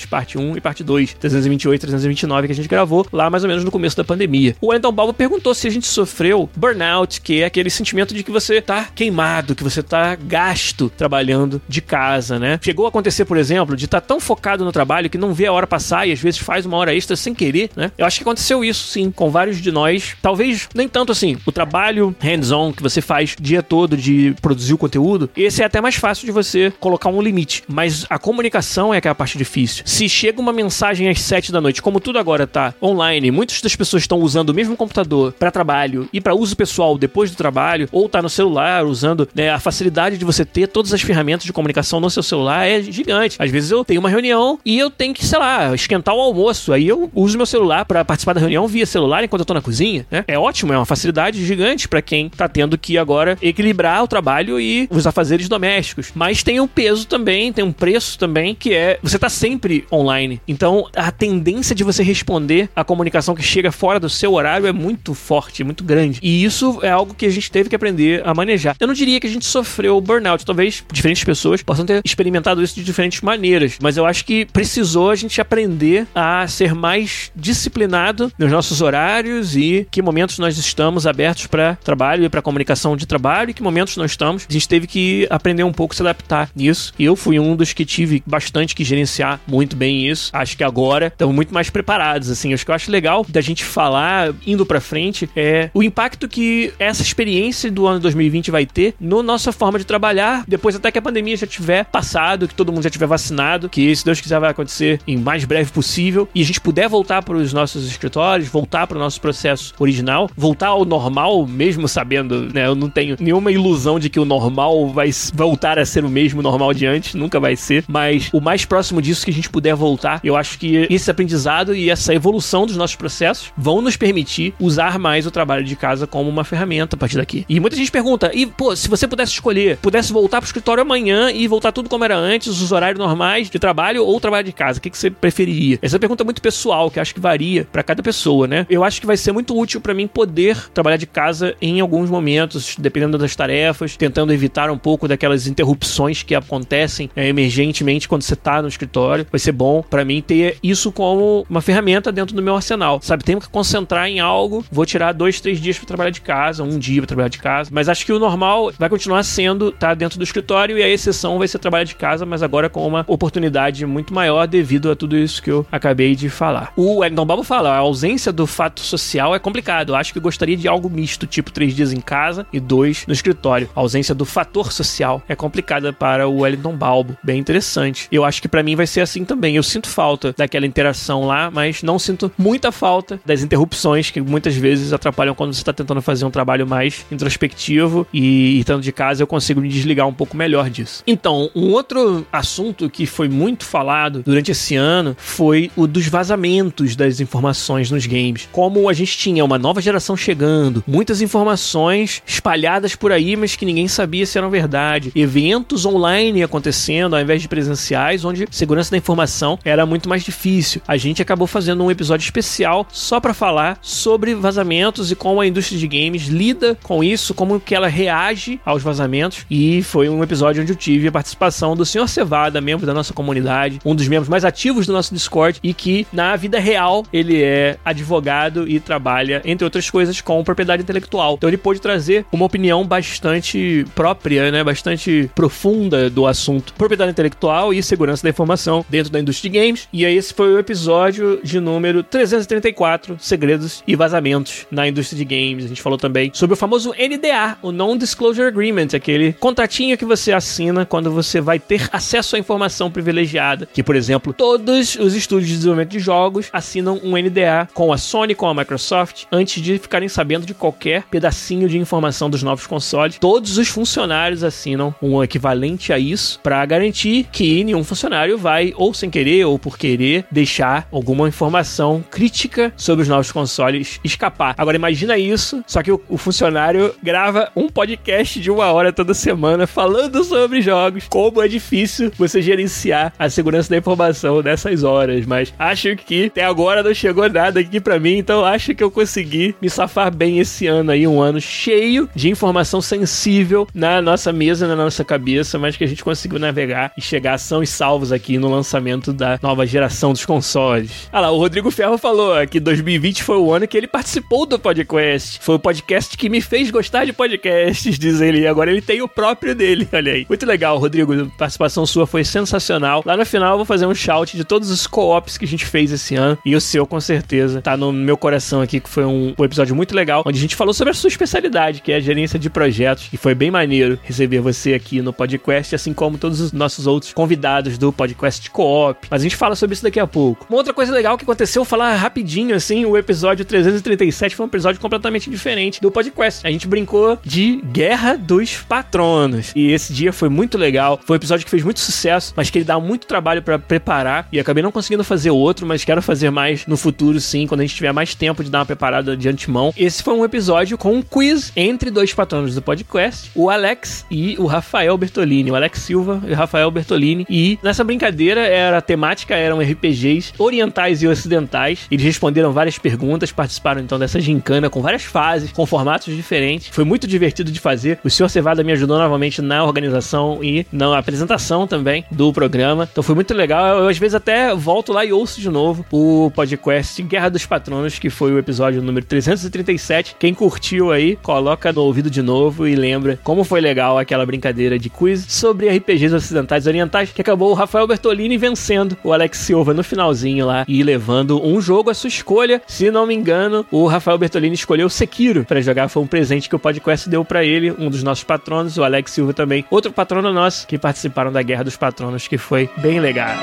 parte 1 e parte 2, 328 e 329 que a gente gravou lá mais ou menos no começo da pandemia. O Wellington Balbo perguntou se a gente sofreu burnout, que é aquele sentimento de que você tá queimado, que você tá gasto trabalhando de casa, né? Chegou a acontecer, por exemplo, de estar tá tão focado no trabalho que não vê a hora passar e às vezes faz uma hora extra sem querer, né? Eu acho que aconteceu isso sim com vários de nós. Talvez nem tanto assim. O trabalho hands-on que você faz dia todo de produzir o conteúdo, esse é até mais fácil de você colocar um limite. Mas a comunicação é que é a parte difícil. Se chega uma mensagem às 7 da noite, como tudo agora tá online, muitas das pessoas estão usando o mesmo computador para trabalho e para uso pessoal depois do trabalho, ou tá no celular usando né, a facilidade de você ter todas as ferramentas de comunicação no seu celular é gigante. Às vezes eu tenho uma reunião e eu tenho que, sei lá, esquentar o almoço. Aí eu uso meu celular para participar da reunião via celular enquanto eu tô na cozinha, né? É ótimo, é uma facilidade gigante para quem tá tendo que agora equilibrar o trabalho e os afazeres domésticos. Mas tem um peso também, tem um preço também, que é você tá sempre online. Então a tendência de você responder a comunicação que chega fora do seu horário é muito forte, muito grande. E isso é algo que a gente teve que aprender a manejar. Eu não diria que a gente sofreu burnout, talvez diferentes pessoas possam ter experimentado isso de diferentes maneiras, mas eu acho que precisou a gente aprender a ser mais disciplinado nos nossos horários e que momentos nós estamos abertos para trabalho e para comunicação de trabalho e que momentos não estamos. A gente teve que aprender um pouco se adaptar nisso. E eu fui um dos que tive bastante que gerenciar muito bem isso. Acho que agora estamos muito mais preparados, assim. Acho que eu acho legal da gente falar indo para frente é o impacto que essa experiência do ano 2020 vai ter no nossa forma de trabalhar, depois até que a pandemia já tiver passado, que todo mundo já tiver vacinado, que se Deus quiser vai acontecer em mais breve possível e a gente puder voltar para os nossos escritórios, voltar para o nosso processo original, voltar ao normal, mesmo sabendo, né, eu não tenho nenhuma ilusão de que o normal vai voltar a ser o mesmo normal de antes, nunca vai ser, mas o mais próximo disso que a gente puder voltar, eu acho que esse aprendizado e essa evolução dos nossos processos vão nos permitir usar mais o trabalho de casa como uma ferramenta a partir daqui. E muita gente pergunta: e pô, se você pudesse escolher, pudesse voltar pro escritório amanhã e voltar tudo como era antes, os horários normais de trabalho ou trabalho de casa, o que, que você preferiria? Essa pergunta é muito pessoal, que acho que varia para cada pessoa, né? Eu acho que vai ser muito útil para mim poder trabalhar de casa em alguns momentos, dependendo das tarefas, tentando evitar um pouco daquelas interrupções que acontecem é, emergentemente quando você tá no escritório Vai ser bom para mim ter isso como uma ferramenta dentro do meu arsenal. Sabe, tenho que concentrar em algo, vou tirar dois, três dias para trabalhar de casa, um dia para trabalhar de casa. Mas acho que o normal vai continuar sendo tá dentro do escritório e a exceção vai ser trabalhar de casa, mas agora com uma oportunidade muito maior devido a tudo isso que eu acabei de falar. O Wellington Balbo fala, a ausência do fato social é complicado. Acho que gostaria de algo misto, tipo três dias em casa e dois no escritório. A ausência do fator social é complicada para o Wellington Balbo. Bem interessante. Eu acho que para mim vai ser assim também. Eu sinto falta daquela interação lá, mas não sinto muita falta das interrupções que muitas vezes atrapalham quando você está tentando fazer um trabalho mais introspectivo e estando de casa eu consigo me desligar um pouco melhor disso. Então, um outro assunto que foi muito falado durante esse ano foi o dos vazamentos das informações nos games. Como a gente tinha uma nova geração chegando, muitas informações espalhadas por aí, mas que ninguém sabia se eram verdade. Eventos online acontecendo ao invés de presenciais, onde segurança da informação era muito mais difícil. A gente acabou fazendo um episódio especial só para falar sobre vazamentos e como a indústria de games lida com isso, como que ela reage aos vazamentos. E foi um episódio onde eu tive a participação do Sr. Cevada, membro da nossa comunidade, um dos membros mais ativos do nosso Discord e que na vida real ele é advogado e trabalha, entre outras coisas, com propriedade intelectual. Então ele pôde trazer uma opinião bastante própria, né, bastante profunda do assunto propriedade intelectual e segurança da informação dentro da indústria de games. E esse foi o episódio de número 334, segredos e vazamentos na indústria de games. A gente falou também sobre o famoso NDA, o Non-Disclosure Agreement, aquele contratinho que você assina quando você vai ter acesso à informação privilegiada, que por exemplo, todos os estúdios de desenvolvimento de jogos assinam um NDA com a Sony, com a Microsoft, antes de ficarem sabendo de qualquer pedacinho de informação dos novos consoles. Todos os funcionários assinam um equivalente a isso para garantir que nenhum funcionário vai, ou sem querer ou por querer, deixar alguma informação crítica sobre os novos consoles escapar. Agora imagina isso, só que o, o funcionário grava um podcast de uma hora toda semana falando sobre jogos, como é difícil você gerenciar a segurança da informação nessas horas, mas acho que até agora não chegou nada aqui para mim, então acho que eu consegui me safar bem esse ano aí, um ano cheio de informação sensível na nossa mesa, na nossa cabeça, mas que a gente conseguiu navegar e chegar são e salvos aqui no lançamento da nova geração dos consoles. Ah lá, o Rodrigo Ferro falou que 2020 foi o ano que ele participou do podcast. Foi o podcast que me fez gostar de podcasts, diz ele. E agora ele tem o próprio dele, olha aí. Muito legal, Rodrigo. A participação sua foi sensacional. Lá no final eu vou fazer um shout de todos os co-ops que a gente fez esse ano. E o seu, com certeza, tá no meu coração aqui, que foi um, um episódio muito legal, onde a gente falou sobre a sua especialidade, que é a gerência de projetos. E foi bem maneiro receber você aqui no podcast, assim como todos os nossos outros convidados do podcast Co-op. Mas a gente fala sobre isso daqui a pouco. Uma outra coisa legal que aconteceu, falar rapidinho assim, o episódio 337 foi um episódio completamente diferente do podcast. A gente brincou de Guerra dos Patronos. E esse dia foi muito legal. Foi um episódio que fez muito sucesso, mas que ele dá muito trabalho para preparar. E acabei não conseguindo fazer outro, mas quero fazer mais no futuro, sim, quando a gente tiver mais tempo de dar uma preparada de antemão. Esse foi um episódio com um quiz entre dois patronos do podcast, o Alex e o Rafael Bertolini. O Alex Silva e o Rafael Bertolini. E nessa brincadeira era a temática eram RPGs orientais e ocidentais. Eles responderam várias perguntas, participaram então dessa gincana com várias fases, com formatos diferentes. Foi muito divertido de fazer. O senhor Cevada me ajudou novamente na organização e na apresentação também do programa. Então foi muito legal. Eu às vezes até volto lá e ouço de novo o podcast Guerra dos Patronos, que foi o episódio número 337. Quem curtiu aí, coloca no ouvido de novo e lembra como foi legal aquela brincadeira de quiz sobre RPGs ocidentais e orientais, que acabou o Rafael Bertolini vencendo o Alex Silva no finalzinho lá e levando um jogo à sua escolha. Se não me engano, o Rafael Bertolini escolheu Sekiro para jogar. Foi um presente que o podcast deu para ele, um dos nossos patronos, o Alex Silva também, outro patrono nosso que participaram da Guerra dos Patronos, que foi bem legal.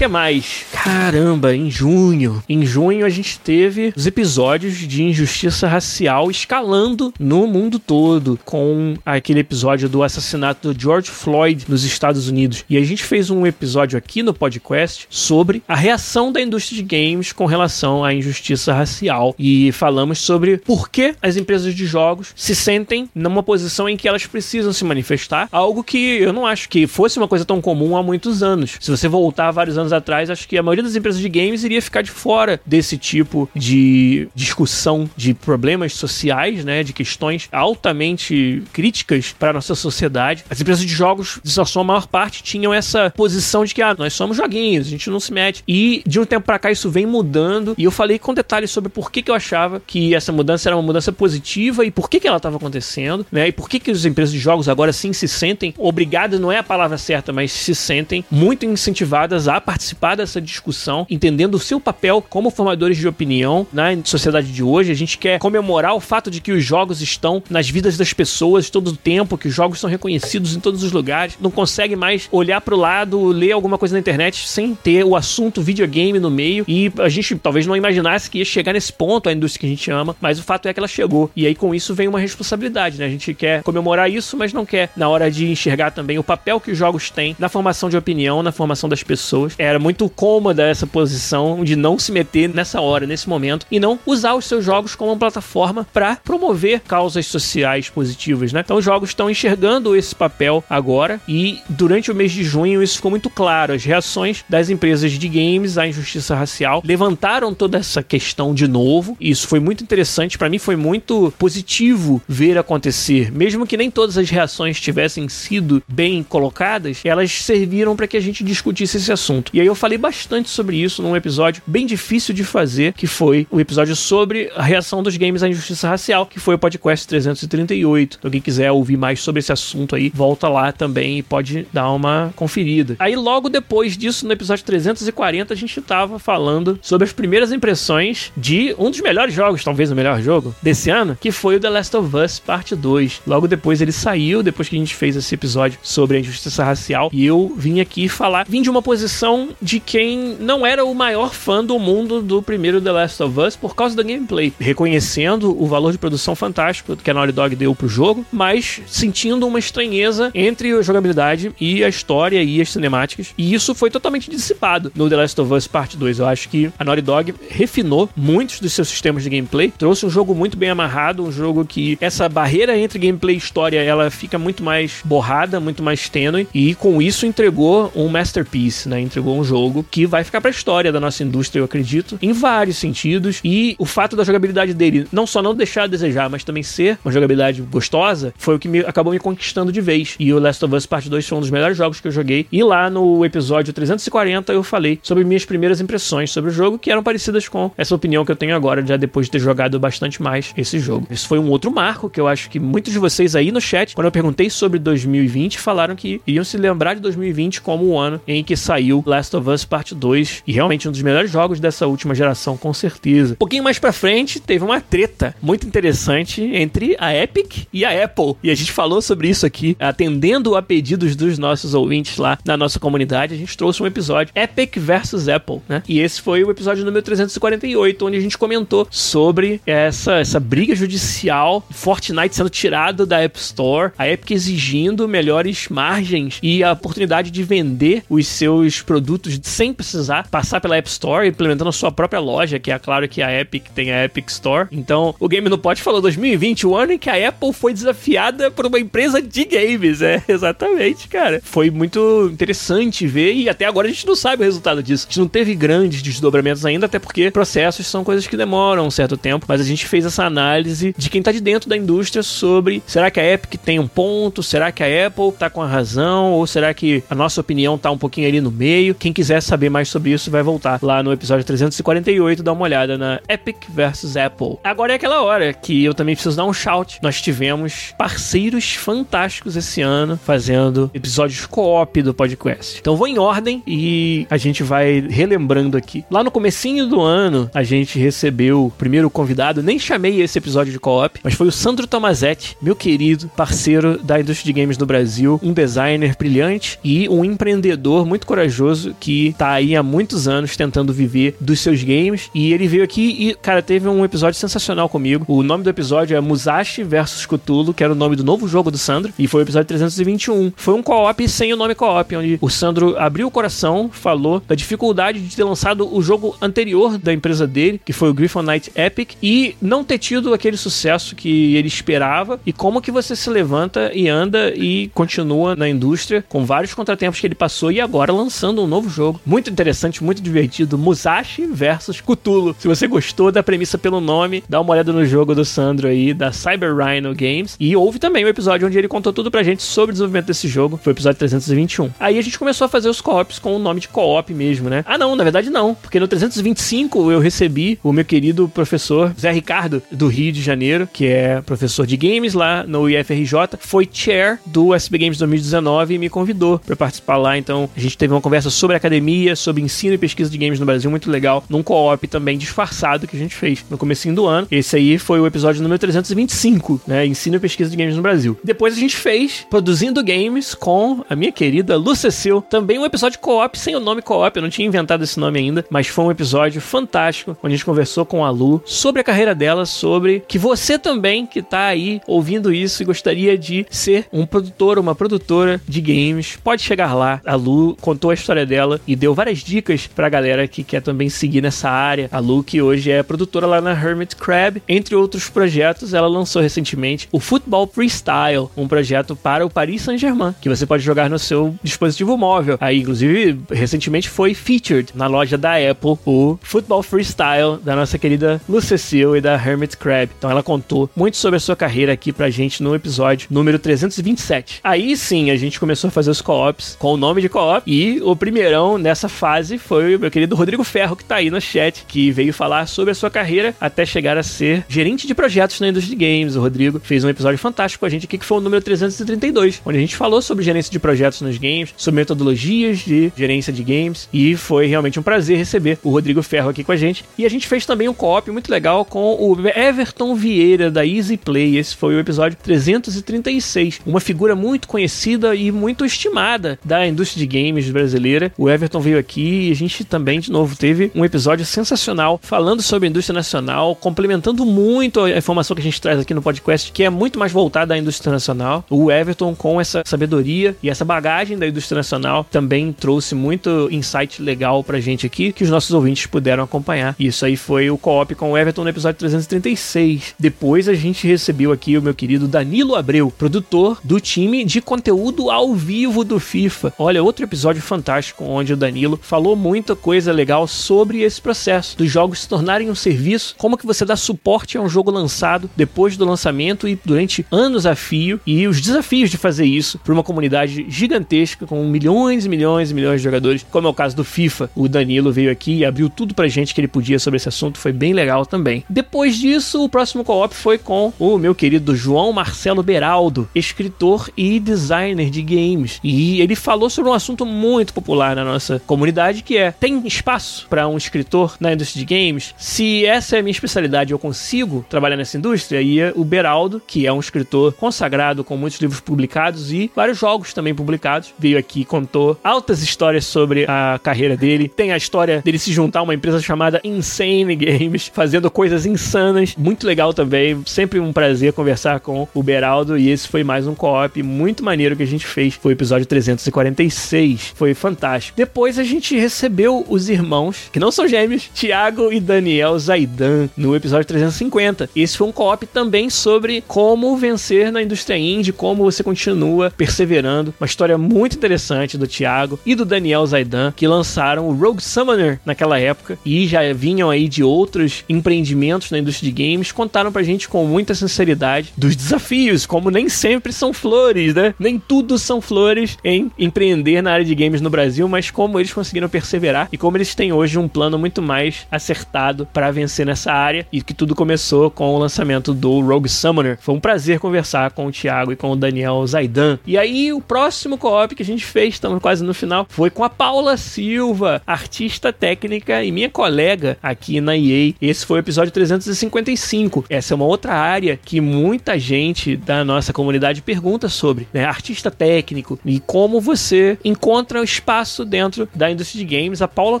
Que mais? Caramba, em junho. Em junho a gente teve os episódios de injustiça racial escalando no mundo todo, com aquele episódio do assassinato do George Floyd nos Estados Unidos. E a gente fez um episódio aqui no podcast sobre a reação da indústria de games com relação à injustiça racial. E falamos sobre por que as empresas de jogos se sentem numa posição em que elas precisam se manifestar, algo que eu não acho que fosse uma coisa tão comum há muitos anos. Se você voltar vários anos anos atrás, acho que a maioria das empresas de games iria ficar de fora desse tipo de discussão de problemas sociais, né, de questões altamente críticas para a nossa sociedade. As empresas de jogos, de sua maior parte, tinham essa posição de que ah, nós somos joguinhos, a gente não se mete. E de um tempo para cá isso vem mudando. E eu falei com detalhes sobre por que, que eu achava que essa mudança era uma mudança positiva e por que, que ela estava acontecendo, né? E por que, que as empresas de jogos agora sim se sentem obrigadas, não é a palavra certa, mas se sentem muito incentivadas a participar dessa discussão, entendendo o seu papel como formadores de opinião na sociedade de hoje. A gente quer comemorar o fato de que os jogos estão nas vidas das pessoas todo o tempo, que os jogos são reconhecidos em todos os lugares. Não consegue mais olhar para o lado, ler alguma coisa na internet sem ter o assunto videogame no meio. E a gente talvez não imaginasse que ia chegar nesse ponto a indústria que a gente ama, mas o fato é que ela chegou. E aí com isso vem uma responsabilidade, né? A gente quer comemorar isso, mas não quer na hora de enxergar também o papel que os jogos têm na formação de opinião, na formação das pessoas. Era muito cômoda essa posição de não se meter nessa hora, nesse momento, e não usar os seus jogos como uma plataforma para promover causas sociais positivas, né? Então os jogos estão enxergando esse papel agora e durante o mês de junho isso ficou muito claro. As reações das empresas de games à injustiça racial levantaram toda essa questão de novo. Isso foi muito interessante, para mim foi muito positivo ver acontecer, mesmo que nem todas as reações tivessem sido bem colocadas, elas serviram para que a gente discutisse esse assunto. E aí eu falei bastante sobre isso num episódio bem difícil de fazer, que foi o episódio sobre a reação dos games à injustiça racial, que foi o podcast 338. Então, quem quiser ouvir mais sobre esse assunto aí, volta lá também e pode dar uma conferida. Aí, logo depois disso, no episódio 340, a gente tava falando sobre as primeiras impressões de um dos melhores jogos, talvez o melhor jogo desse ano, que foi o The Last of Us Parte 2. Logo depois ele saiu, depois que a gente fez esse episódio sobre a injustiça racial, e eu vim aqui falar, vim de uma posição de quem não era o maior fã do mundo do primeiro The Last of Us por causa da gameplay, reconhecendo o valor de produção fantástico que a Naughty Dog deu pro jogo, mas sentindo uma estranheza entre a jogabilidade e a história e as cinemáticas. E isso foi totalmente dissipado no The Last of Us Part 2. Eu acho que a Naughty Dog refinou muitos dos seus sistemas de gameplay, trouxe um jogo muito bem amarrado, um jogo que essa barreira entre gameplay e história ela fica muito mais borrada, muito mais tênue, e com isso entregou um masterpiece, né? Entregou um jogo que vai ficar pra história da nossa indústria, eu acredito, em vários sentidos. E o fato da jogabilidade dele não só não deixar a desejar, mas também ser uma jogabilidade gostosa, foi o que me, acabou me conquistando de vez. E o Last of Us Part 2 foi um dos melhores jogos que eu joguei. E lá no episódio 340 eu falei sobre minhas primeiras impressões sobre o jogo, que eram parecidas com essa opinião que eu tenho agora, já depois de ter jogado bastante mais esse jogo. Isso foi um outro marco que eu acho que muitos de vocês aí no chat, quando eu perguntei sobre 2020, falaram que iriam se lembrar de 2020 como o ano em que saiu Last of Us Part 2 e realmente um dos melhores jogos dessa última geração, com certeza. Um pouquinho mais pra frente, teve uma treta muito interessante entre a Epic e a Apple. E a gente falou sobre isso aqui, atendendo a pedidos dos nossos ouvintes lá na nossa comunidade. A gente trouxe um episódio Epic versus Apple, né? E esse foi o episódio número 348, onde a gente comentou sobre essa, essa briga judicial, Fortnite sendo tirado da App Store, a Epic exigindo melhores margens e a oportunidade de vender os seus produtos sem precisar passar pela App Store, implementando a sua própria loja, que é claro que a Epic tem a Epic Store. Então, o Game no Pod falou 2020, o ano em que a Apple foi desafiada por uma empresa de games. É, exatamente, cara. Foi muito interessante ver e até agora a gente não sabe o resultado disso. A gente não teve grandes desdobramentos ainda, até porque processos são coisas que demoram um certo tempo, mas a gente fez essa análise de quem tá de dentro da indústria sobre será que a Epic tem um ponto, será que a Apple tá com a razão, ou será que a nossa opinião tá um pouquinho ali no meio. Quem quiser saber mais sobre isso vai voltar lá no episódio 348, dar uma olhada na Epic versus Apple. Agora é aquela hora que eu também preciso dar um shout. Nós tivemos parceiros fantásticos esse ano fazendo episódios co-op do podcast. Então vou em ordem e a gente vai relembrando aqui. Lá no comecinho do ano, a gente recebeu o primeiro convidado, nem chamei esse episódio de co-op, mas foi o Sandro Tomazetti, meu querido parceiro da indústria de games do Brasil, um designer brilhante e um empreendedor muito corajoso que tá aí há muitos anos tentando viver dos seus games. E ele veio aqui e, cara, teve um episódio sensacional comigo. O nome do episódio é Musashi vs Cthulhu, que era o nome do novo jogo do Sandro, e foi o episódio 321. Foi um co-op sem o nome co-op, onde o Sandro abriu o coração, falou da dificuldade de ter lançado o jogo anterior da empresa dele, que foi o Griffon Knight Epic, e não ter tido aquele sucesso que ele esperava, e como que você se levanta e anda e continua na indústria com vários contratempos que ele passou e agora lançando um novo jogo. Muito interessante, muito divertido, Musashi versus Cthulhu. Se você gostou da premissa pelo nome, dá uma olhada no jogo do Sandro aí, da Cyber Rhino Games. E houve também o um episódio onde ele contou tudo pra gente sobre o desenvolvimento desse jogo. Foi o episódio 321. Aí a gente começou a fazer os co-ops com o nome de co-op mesmo, né? Ah, não, na verdade não. Porque no 325 eu recebi o meu querido professor Zé Ricardo, do Rio de Janeiro, que é professor de games lá no IFRJ, foi chair do SB Games 2019 e me convidou para participar lá. Então a gente teve uma conversa sobre academia, sobre ensino e pesquisa de games no Brasil, muito legal, num co-op também disfarçado que a gente fez no comecinho do ano. Esse aí foi o episódio número 325, né? Ensino e pesquisa de games no Brasil. Depois a gente fez Produzindo Games com a minha querida Lu Cecil, também um episódio co-op sem o nome co-op, eu não tinha inventado esse nome ainda, mas foi um episódio fantástico, onde a gente conversou com a Lu sobre a carreira dela, sobre que você também que tá aí ouvindo isso e gostaria de ser um produtor, uma produtora de games, pode chegar lá. A Lu contou a história dela e deu várias dicas pra galera que quer também seguir nessa área. A Lu, que hoje é produtora lá na Hermit Crab, entre outros projetos, ela lançou recentemente o Football Freestyle, um projeto para o Paris Saint-Germain, que você pode jogar no seu dispositivo móvel. Aí, inclusive, recentemente foi featured na loja da Apple o Football Freestyle da nossa querida Lu Cecil e da Hermit Crab. Então ela contou muito sobre a sua carreira aqui pra gente no episódio número 327. Aí sim, a gente começou a fazer os co-ops com o nome de co-op e o primeirão nessa fase foi o meu querido Rodrigo Ferro, que tá aí no chat, que veio falar sobre a sua carreira até chegar a ser gerente de projetos na indústria de games. O Rodrigo fez um episódio fantástico com a gente aqui, que foi o número 332, onde a gente falou sobre gerência de projetos nos games, sobre metodologias de gerência de games, e foi realmente um prazer receber o Rodrigo Ferro aqui com a gente. E a gente fez também um co-op muito legal com o Everton Vieira da Easy Play. Esse foi o episódio 336, uma figura muito conhecida e muito estimada da indústria de games brasileira. O Everton veio aqui e a gente também, de novo, teve um episódio sensacional falando sobre a indústria nacional, complementando muito a informação que a gente traz aqui no podcast, que é muito mais voltada à indústria nacional. O Everton, com essa sabedoria e essa bagagem da indústria nacional, também trouxe muito insight legal pra gente aqui, que os nossos ouvintes puderam acompanhar. Isso aí foi o co-op com o Everton no episódio 336. Depois a gente recebeu aqui o meu querido Danilo Abreu, produtor do time de conteúdo ao vivo do FIFA. Olha, outro episódio fantástico onde o Danilo falou muita coisa legal sobre esse processo dos jogos se tornarem um serviço, como que você dá suporte a um jogo lançado depois do lançamento e durante anos a fio e os desafios de fazer isso para uma comunidade gigantesca com milhões e milhões e milhões de jogadores, como é o caso do FIFA. O Danilo veio aqui e abriu tudo pra gente que ele podia sobre esse assunto, foi bem legal também. Depois disso, o próximo co-op foi com o meu querido João Marcelo Beraldo, escritor e designer de games. E ele falou sobre um assunto muito popular na nossa comunidade que é: tem espaço para um escritor na indústria de games? Se essa é a minha especialidade, eu consigo trabalhar nessa indústria? E o Beraldo, que é um escritor consagrado com muitos livros publicados e vários jogos também publicados, veio aqui contou altas histórias sobre a carreira dele. Tem a história dele se juntar a uma empresa chamada Insane Games, fazendo coisas insanas. Muito legal também. Sempre um prazer conversar com o Beraldo. E esse foi mais um co-op muito maneiro que a gente fez. Foi o episódio 346. Foi fantástico. Depois a gente recebeu os irmãos, que não são gêmeos, Thiago e Daniel Zaidan, no episódio 350. Esse foi um co-op também sobre como vencer na indústria indie, como você continua perseverando. Uma história muito interessante do Thiago e do Daniel Zaidan, que lançaram o Rogue Summoner naquela época e já vinham aí de outros empreendimentos na indústria de games, contaram pra gente com muita sinceridade dos desafios, como nem sempre são flores, né? Nem tudo são flores em empreender na área de games no Brasil, mas como eles conseguiram perseverar e como eles têm hoje um plano muito mais acertado para vencer nessa área e que tudo começou com o lançamento do Rogue Summoner. Foi um prazer conversar com o Thiago e com o Daniel Zaidan. E aí o próximo co-op que a gente fez, estamos quase no final, foi com a Paula Silva, artista técnica e minha colega aqui na EA. Esse foi o episódio 355. Essa é uma outra área que muita gente da nossa comunidade pergunta sobre, né? Artista técnico e como você encontra o espaço dentro da indústria de games. A Paula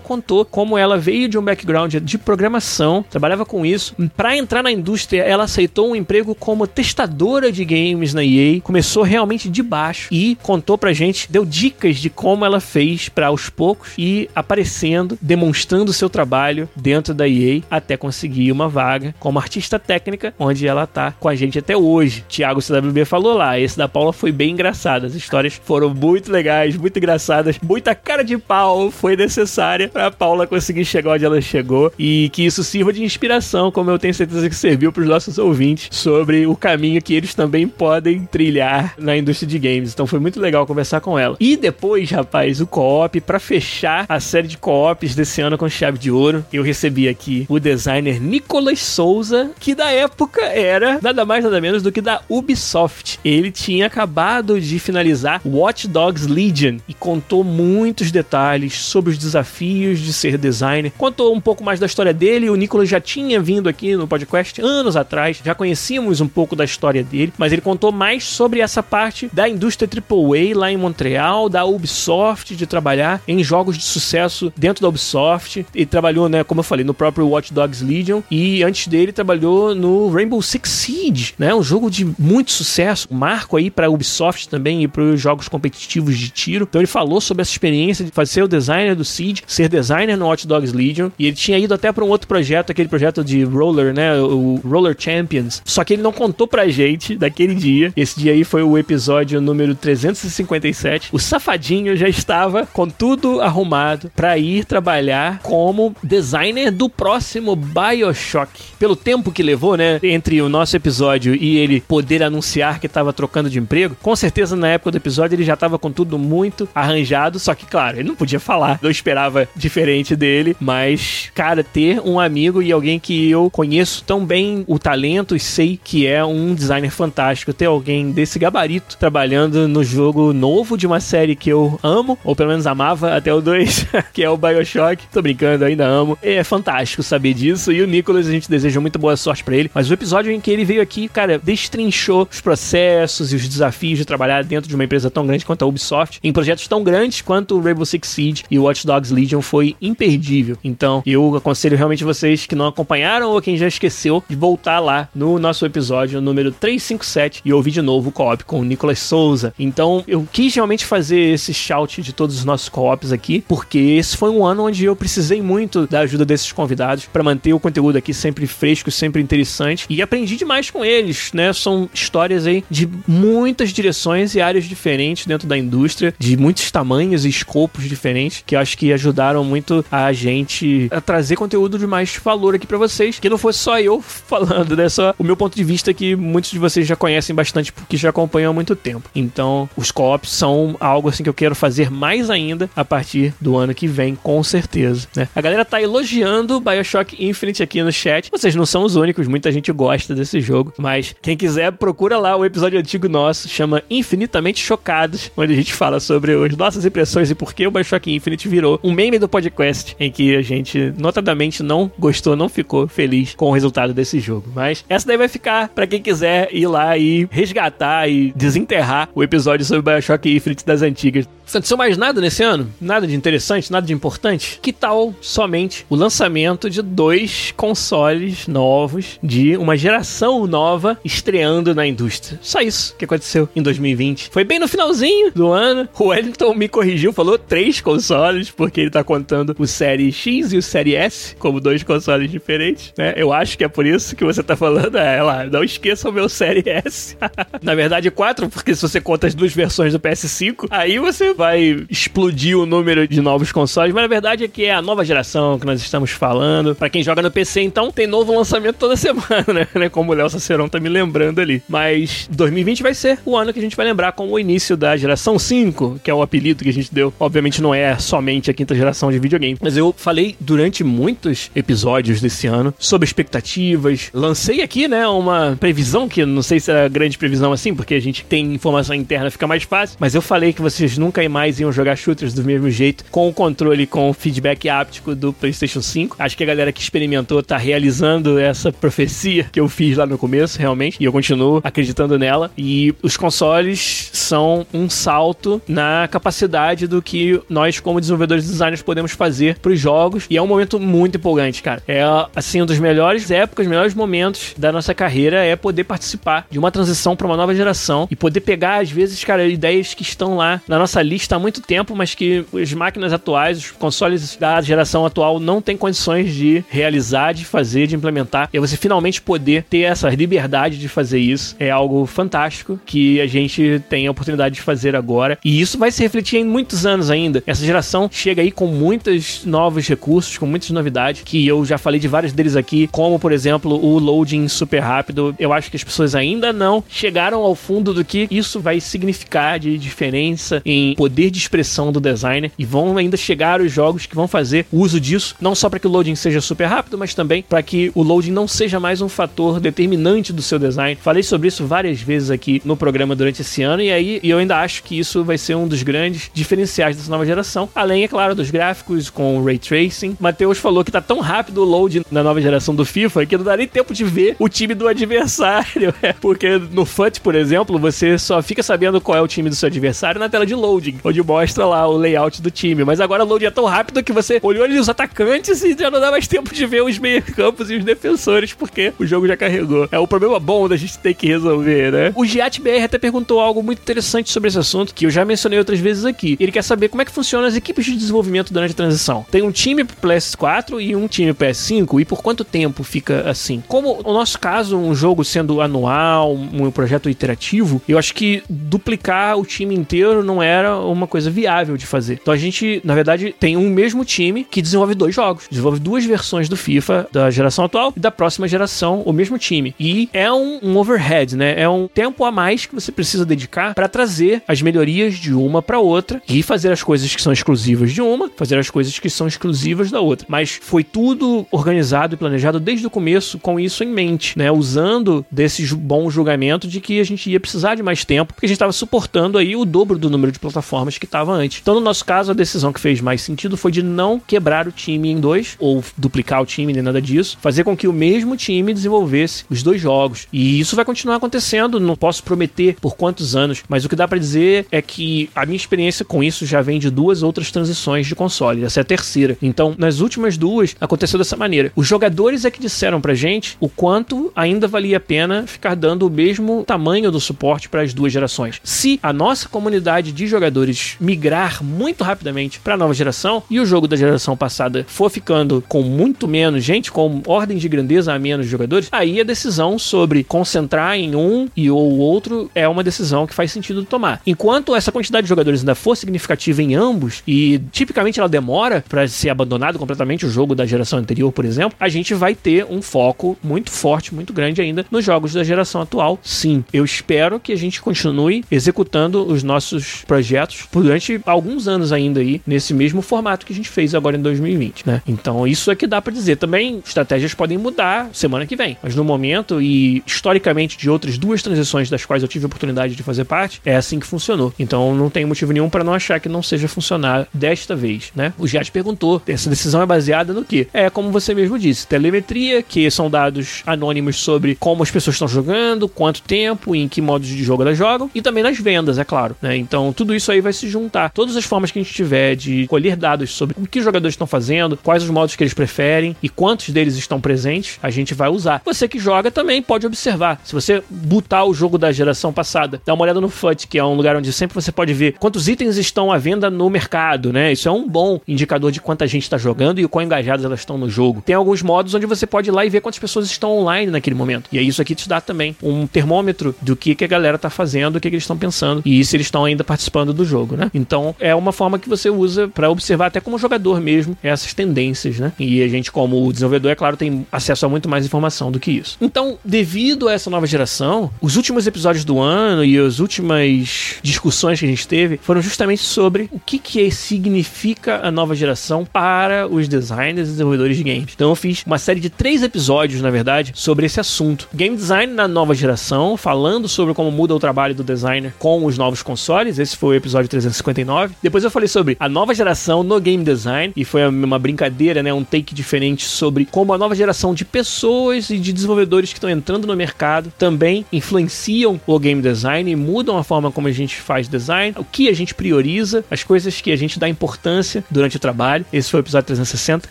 contou como ela veio de um background de programação, trabalhava com isso. Para entrar na indústria, ela aceitou um emprego como testadora de games na EA, começou realmente de baixo e contou pra gente, deu dicas de como ela fez para aos poucos ir aparecendo, demonstrando o seu trabalho dentro da EA até conseguir uma vaga como artista técnica, onde ela tá com a gente até hoje. Thiago CWB falou lá, esse da Paula foi bem engraçado. As histórias foram muito legais, muito engraçadas, muita cara de pau, foi necessária para Paula conseguir chegar onde ela chegou e que isso sirva de inspiração, como eu tenho certeza que serviu para os nossos ouvintes, sobre o caminho que eles também podem trilhar na indústria de games. Então foi muito legal conversar com ela. E depois, rapaz, o co-op, para fechar a série de co-ops desse ano com chave de ouro, eu recebi aqui o designer Nicolas Souza, que da época era nada mais nada menos do que da Ubisoft. Ele tinha acabado de finalizar Watch Dogs Legion e contou muitos detalhes sobre os desafios de ser designer. Contou um pouco mais da história dele. O Nicolas já tinha vindo aqui no podcast anos atrás, já conhecíamos um pouco da história dele, mas ele contou mais sobre essa parte da indústria AAA lá em Montreal, da Ubisoft, de trabalhar em jogos de sucesso dentro da Ubisoft. Ele trabalhou, né, como eu falei, no próprio Watch Dogs Legion e antes dele trabalhou no Rainbow Six Siege, né, um jogo de muito sucesso, um marco aí para Ubisoft também e para os jogos competitivos de tiro. Então ele falou sobre essa experiência de fazer o designer do Siege, ser designer no Watch Dogs Legion e ele tinha ido até para um outro projeto, aquele projeto de roller, né, o Roller Champions. Só que ele não contou pra gente daquele dia. Esse dia aí foi o episódio número 357. O safadinho já estava com tudo arrumado para ir trabalhar como designer do próximo BioShock. Pelo tempo que levou, né, entre o nosso episódio e ele poder anunciar que estava trocando de emprego, com certeza na época do episódio ele já estava com tudo muito arranjado, só que claro, ele não podia falar. Eu esperava diferente dele, mas cara, ter um amigo e alguém que eu conheço tão bem o talento e sei que é um designer fantástico, ter alguém desse gabarito trabalhando no jogo novo de uma série que eu amo, ou pelo menos amava até o 2, que é o BioShock. Tô brincando, ainda amo. É fantástico saber disso. E o Nicolas, a gente deseja muito boa sorte para ele. Mas o episódio em que ele veio aqui, cara, destrinchou os processos e os desafios de trabalhar dentro de uma empresa tão grande quanto a Ubisoft, em projetos tão grandes quanto Rainbow Six Siege e o Watch Dogs Legion foi imperdível. Então, eu aconselho realmente vocês que não acompanharam ou quem já esqueceu de voltar lá no nosso episódio número 357 e ouvir de novo o co-op com o Nicolas Souza. Então, eu quis realmente fazer esse shout de todos os nossos co-ops aqui, porque esse foi um ano onde eu precisei muito da ajuda desses convidados para manter o conteúdo aqui sempre fresco, sempre interessante e aprendi demais com eles, né? São histórias aí de muitas direções e áreas diferentes dentro da indústria, de muitos tamanhos e escopos diferentes, que eu acho que ajudaram muito a gente a trazer conteúdo de mais valor aqui para vocês, que não fosse só eu falando, né? Só o meu ponto de vista que muitos de vocês já conhecem bastante porque já acompanham há muito tempo. Então, os co-ops são algo assim que eu quero fazer mais ainda a partir do ano que vem, com certeza, né? A galera tá elogiando BioShock Infinite aqui no chat. Vocês não são os únicos, muita gente gosta desse jogo, mas quem quiser procura lá o episódio antigo nosso, chama Infinitamente Chocados, onde a gente fala sobre as nossas impressões e por que o BioShock Infinite virou um meme do podcast em que a gente notadamente não gostou, não ficou feliz com o resultado desse jogo. Mas essa daí vai ficar para quem quiser ir lá e resgatar e desenterrar o episódio sobre BioShock Infinite das antigas. Aconteceu mais nada nesse ano? Nada de interessante, nada de importante? Que tal somente o lançamento de dois consoles novos de uma geração nova estreando na indústria? Só isso que aconteceu em 2020. Foi bem no finalzinho do ano. O Wellington me corrigiu, falou três consoles, porque ele tá contando o Série X e o Série S como dois consoles diferentes, né? Eu acho que é por isso que você tá falando, é lá, não esqueça o meu Série S. na verdade, quatro, porque se você conta as duas versões do PS5, aí você vai explodir o número de novos consoles, mas na verdade é que é a nova geração que nós estamos falando. Para quem joga no PC, então, tem novo lançamento toda semana, né? Como o Léo Saceron tá me lembrando ali. Mas 2020 vai ser o ano que a gente vai lembrar como o início da geração 5, que é o apelido que a gente deu. Obviamente não é somente a quinta geração de videogame, mas eu falei durante muitos episódios desse ano sobre expectativas. Lancei aqui, né, uma previsão que não sei se era grande previsão assim, porque a gente tem informação interna, fica mais fácil, mas eu falei que vocês nunca mais iam jogar shooters do mesmo jeito, com o controle, com o feedback áptico do PlayStation 5. Acho que a galera que experimentou tá realizando essa profecia que eu fiz lá no começo, realmente, e eu continuo acreditando nela. E os consoles são um salto na capacidade do que nós, como desenvolvedores e designers, podemos fazer para os jogos, e é um momento muito empolgante, cara. É, assim, um dos melhores épocas, melhores momentos da nossa carreira é poder participar de uma transição para uma nova geração e poder pegar, às vezes, cara, ideias que estão lá na nossa lista há muito tempo, mas que as máquinas atuais, os consoles da geração atual não têm condições de realizar, de fazer, de implementar. E você finalmente poder ter essa liberdade de fazer isso é algo fantástico que a gente tem a oportunidade de fazer agora. E isso vai se refletir em muitos anos ainda. Essa geração geração chega aí com muitos novos recursos, com muitas novidades, que eu já falei de vários deles aqui, como, por exemplo, o loading super rápido. Eu acho que as pessoas ainda não chegaram ao fundo do que isso vai significar de diferença em poder de expressão do designer e vão ainda chegar os jogos que vão fazer uso disso, não só para que o loading seja super rápido, mas também para que o loading não seja mais um fator determinante do seu design. Falei sobre isso várias vezes aqui no programa durante esse ano e aí eu ainda acho que isso vai ser um dos grandes diferenciais dessa nova geração, além, é claro, dos gráficos com ray tracing. Matheus falou que tá tão rápido o load na nova geração do FIFA que não dá nem tempo de ver o time do adversário. É, porque no FUT, por exemplo, você só fica sabendo qual é o time do seu adversário na tela de loading, onde mostra lá o layout do time. Mas agora o load é tão rápido que você olhou ali os atacantes e já não dá mais tempo de ver os meio-campos e os defensores, porque o jogo já carregou. É o problema bom da gente ter que resolver, né? O Giat BR até perguntou algo muito interessante sobre esse assunto, que eu já mencionei outras vezes aqui. Ele quer saber como é que funcionam as equipes de desenvolvimento durante a transição. Tem um time pro PS4 e um time pro PS5, e por quanto tempo fica assim? Como o nosso caso, um jogo sendo anual, um projeto iterativo, eu acho que duplicar o time inteiro não era uma coisa viável de fazer. Então a gente, na verdade, tem um mesmo time que desenvolve dois jogos, desenvolve duas versões do FIFA da geração atual e da próxima geração, o mesmo time. E é um, um overhead, né? É um tempo a mais que você precisa dedicar para trazer as melhorias de uma para outra e fazer as coisas que são exclusivas de uma, fazer as coisas que são exclusivas da outra. Mas foi tudo organizado e planejado desde o começo com isso em mente, né? Usando desse bom julgamento de que a gente ia precisar de mais tempo, porque a gente estava suportando aí o dobro do número de plataformas que estava antes. Então, no nosso caso, a decisão que fez mais sentido foi de não quebrar o time em dois, ou duplicar o time, nem nada disso, fazer com que o mesmo time desenvolvesse os dois jogos. E isso vai continuar acontecendo, não posso prometer por quantos anos, mas o que dá para dizer é que a minha experiência com isso já vem de duas outras transições de console, essa é a terceira. Então, nas últimas duas, aconteceu dessa maneira. Os jogadores é que disseram pra gente o quanto ainda valia a pena ficar dando o mesmo tamanho do suporte para as duas gerações. Se a nossa comunidade de jogadores migrar muito rapidamente para a nova geração e o jogo da geração passada for ficando com muito menos gente, com ordem de grandeza a menos jogadores, aí a decisão sobre concentrar em um e ou outro é uma decisão que faz sentido tomar. Enquanto essa quantidade de jogadores ainda for significativa em ambos e tipicamente ela demora para ser abandonado completamente o jogo da geração anterior, por exemplo, a gente vai ter um foco muito forte, muito grande ainda nos jogos da geração atual. Sim, eu espero que a gente continue executando os nossos projetos durante alguns anos ainda aí nesse mesmo formato que a gente fez agora em 2020, né? Então isso é que dá para dizer. Também estratégias podem mudar semana que vem, mas no momento e historicamente de outras duas transições das quais eu tive a oportunidade de fazer parte, é assim que funcionou. Então não tem motivo nenhum para não achar que não seja funcionar desta vez, né? O Giat perguntou, essa decisão é baseada no que? É como você mesmo disse, telemetria, que são dados anônimos sobre como as pessoas estão jogando, quanto tempo, em que modos de jogo elas jogam e também nas vendas, é claro, né? Então tudo isso aí vai se juntar. Todas as formas que a gente tiver de colher dados sobre o que os jogadores estão fazendo, quais os modos que eles preferem e quantos deles estão presentes, a gente vai usar. Você que joga também pode observar. Se você botar o jogo da geração passada, dá uma olhada no FUT, que é um lugar onde sempre você pode ver quantos itens estão à venda no mercado, né? Isso é um bom indicador de quanta gente está jogando e o quão engajadas elas estão no jogo. Tem alguns modos onde você pode ir lá e ver quantas pessoas estão online naquele momento. E aí isso aqui te dá também um termômetro do que, que a galera tá fazendo, o que, que eles estão pensando e se eles estão ainda participando do jogo, né? Então é uma forma que você usa para observar até como jogador mesmo essas tendências, né? E a gente como desenvolvedor, é claro, tem acesso a muito mais informação do que isso. Então, devido a essa nova geração, os últimos episódios do ano e as últimas discussões que a gente teve foram justamente sobre o que que significa a nova geração para os designers e desenvolvedores de games. Então eu fiz uma série de três episódios, na verdade, sobre esse assunto. Game design na nova geração, falando sobre como muda o trabalho do designer com os novos consoles. Esse foi o episódio 359. Depois eu falei sobre a nova geração no game design e foi uma brincadeira, né, um take diferente sobre como a nova geração de pessoas e de desenvolvedores que estão entrando no mercado também influenciam o game design e mudam a forma como a gente faz design, o que a gente prioriza, as coisas que a gente dá importância durante o trabalho. Esse foi o episódio 360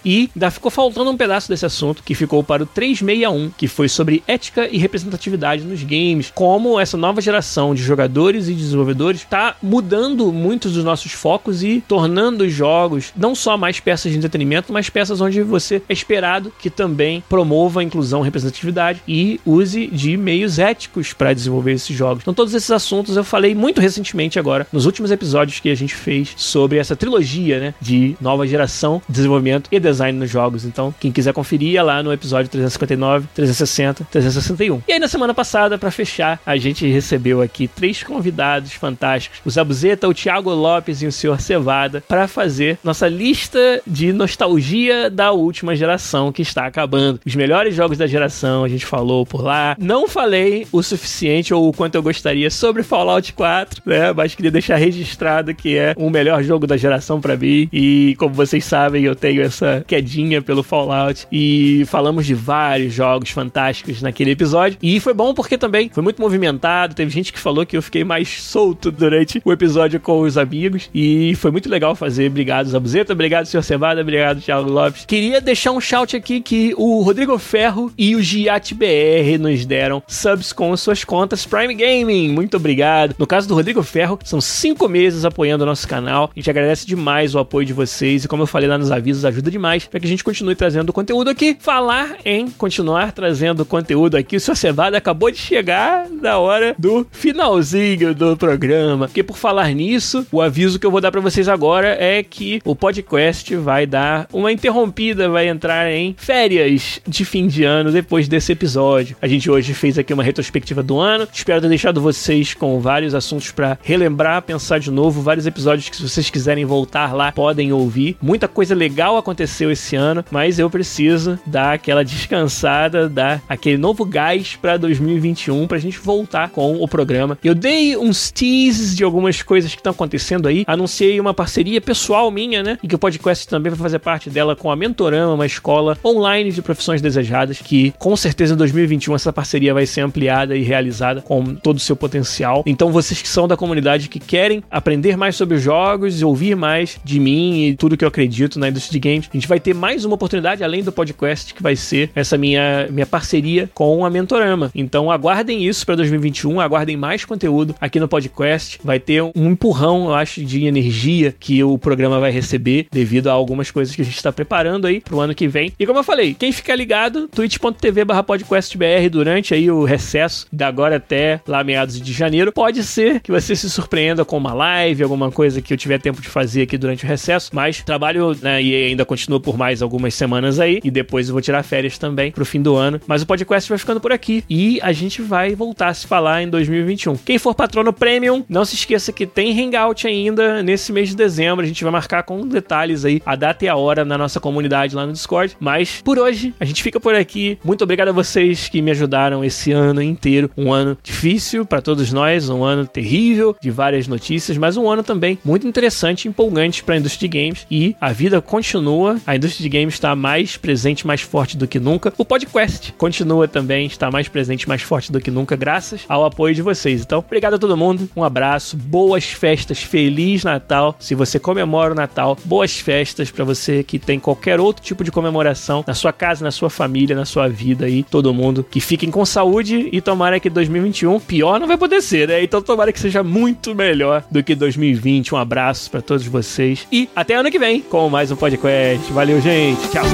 e ainda ficou faltando um pedaço desse assunto que ficou para o 361, que foi sobre ética e representatividade nos games, como essa nova geração de jogadores e desenvolvedores está mudando muitos dos nossos focos e tornando os jogos não só mais peças de entretenimento, mas peças onde você é esperado que também promova a inclusão representatividade e use de meios éticos para desenvolver esses jogos. Então todos esses assuntos eu falei muito recentemente agora, nos últimos episódios que a gente fez sobre sobre essa trilogia, né, de nova geração, desenvolvimento e design nos jogos. Então, quem quiser conferir é lá no episódio 359, 360, 361. E aí na semana passada, para fechar, a gente recebeu aqui três convidados fantásticos: o Zabuzeta, o Thiago Lopes e o Sr. Cevada, para fazer nossa lista de nostalgia da última geração que está acabando. Os melhores jogos da geração, a gente falou por lá. Não falei o suficiente ou o quanto eu gostaria sobre Fallout 4, né? Mas queria deixar registrado que é o melhor jogo da geração para mim. E como vocês sabem, eu tenho essa quedinha pelo Fallout. E falamos de vários jogos fantásticos naquele episódio. E foi bom porque também foi muito movimentado. Teve gente que falou que eu fiquei mais solto durante o episódio com os amigos. E foi muito legal fazer. Obrigado, Zabuzeta. Obrigado, Sr. Cevada. Obrigado, Thiago Lopes. Queria deixar um shout aqui que o Rodrigo Ferro e o Giat BR nos deram subs com suas contas Prime Gaming. Muito obrigado. No caso do Rodrigo Ferro, são cinco meses apoiando nosso canal. A gente agradece demais o apoio de vocês. E como eu falei lá nos avisos, ajuda demais para que a gente continue trazendo conteúdo aqui. Falar em continuar trazendo conteúdo aqui. O Sr. Cevada acabou de chegar na hora do finalzinho do programa. Porque por falar nisso, o aviso que eu vou dar para vocês agora é que o podcast vai dar uma interrompida, vai entrar em férias de fim de ano depois desse episódio. A gente hoje fez aqui uma retrospectiva do ano. Espero ter deixado vocês com vários assuntos para relembrar, pensar de novo, vários episódios que se vocês quiserem voltar lá, podem ouvir. Muita coisa legal aconteceu esse ano, mas eu preciso dar aquela descansada, dar aquele novo gás para 2021 pra gente voltar com o programa. Eu dei uns teases de algumas coisas que estão acontecendo aí, anunciei uma parceria pessoal minha, né? E que o podcast também vai fazer parte dela com a Mentorama, uma escola online de profissões desejadas, que com certeza em 2021 essa parceria vai ser ampliada e realizada com todo o seu potencial. Então vocês que são da comunidade que querem aprender mais sobre os jogos, ouvir mais de mim e tudo que eu acredito na indústria de games, a gente vai ter mais uma oportunidade além do podcast que vai ser essa minha minha parceria com a Mentorama. Então aguardem isso para 2021, aguardem mais conteúdo aqui no podcast. Vai ter um empurrão, eu acho, de energia que o programa vai receber devido a algumas coisas que a gente está preparando aí pro ano que vem. E como eu falei, quem ficar ligado, twitch.tv podcastbr durante aí o recesso da agora até lá meados de janeiro, pode ser que você se surpreenda com uma live, alguma coisa que eu tiver tempo de fazer aqui durante o recesso, mas trabalho né, e ainda continua por mais algumas semanas aí e depois eu vou tirar férias também pro fim do ano. Mas o podcast vai ficando por aqui e a gente vai voltar a se falar em 2021. Quem for patrono premium, não se esqueça que tem hangout ainda nesse mês de dezembro. A gente vai marcar com detalhes aí a data e a hora na nossa comunidade lá no Discord. Mas por hoje a gente fica por aqui. Muito obrigado a vocês que me ajudaram esse ano inteiro. Um ano difícil para todos nós, um ano terrível de várias notícias, mas um ano também muito interessante e empolgante para a indústria de games. E a vida continua, a indústria de games está mais presente, mais forte do que nunca. O podcast continua também, está mais presente, mais forte do que nunca, graças ao apoio de vocês. Então, obrigado a todo mundo, um abraço, boas festas, feliz Natal. Se você comemora o Natal, boas festas para você que tem qualquer outro tipo de comemoração na sua casa, na sua família, na sua vida aí, todo mundo que fiquem com saúde e tomara que 2021 pior não vai poder ser, né? Então tomara que seja muito melhor do que 2020. Um abraço para todos vocês e até ano que vem com mais um podcast. Valeu, gente. Tchau.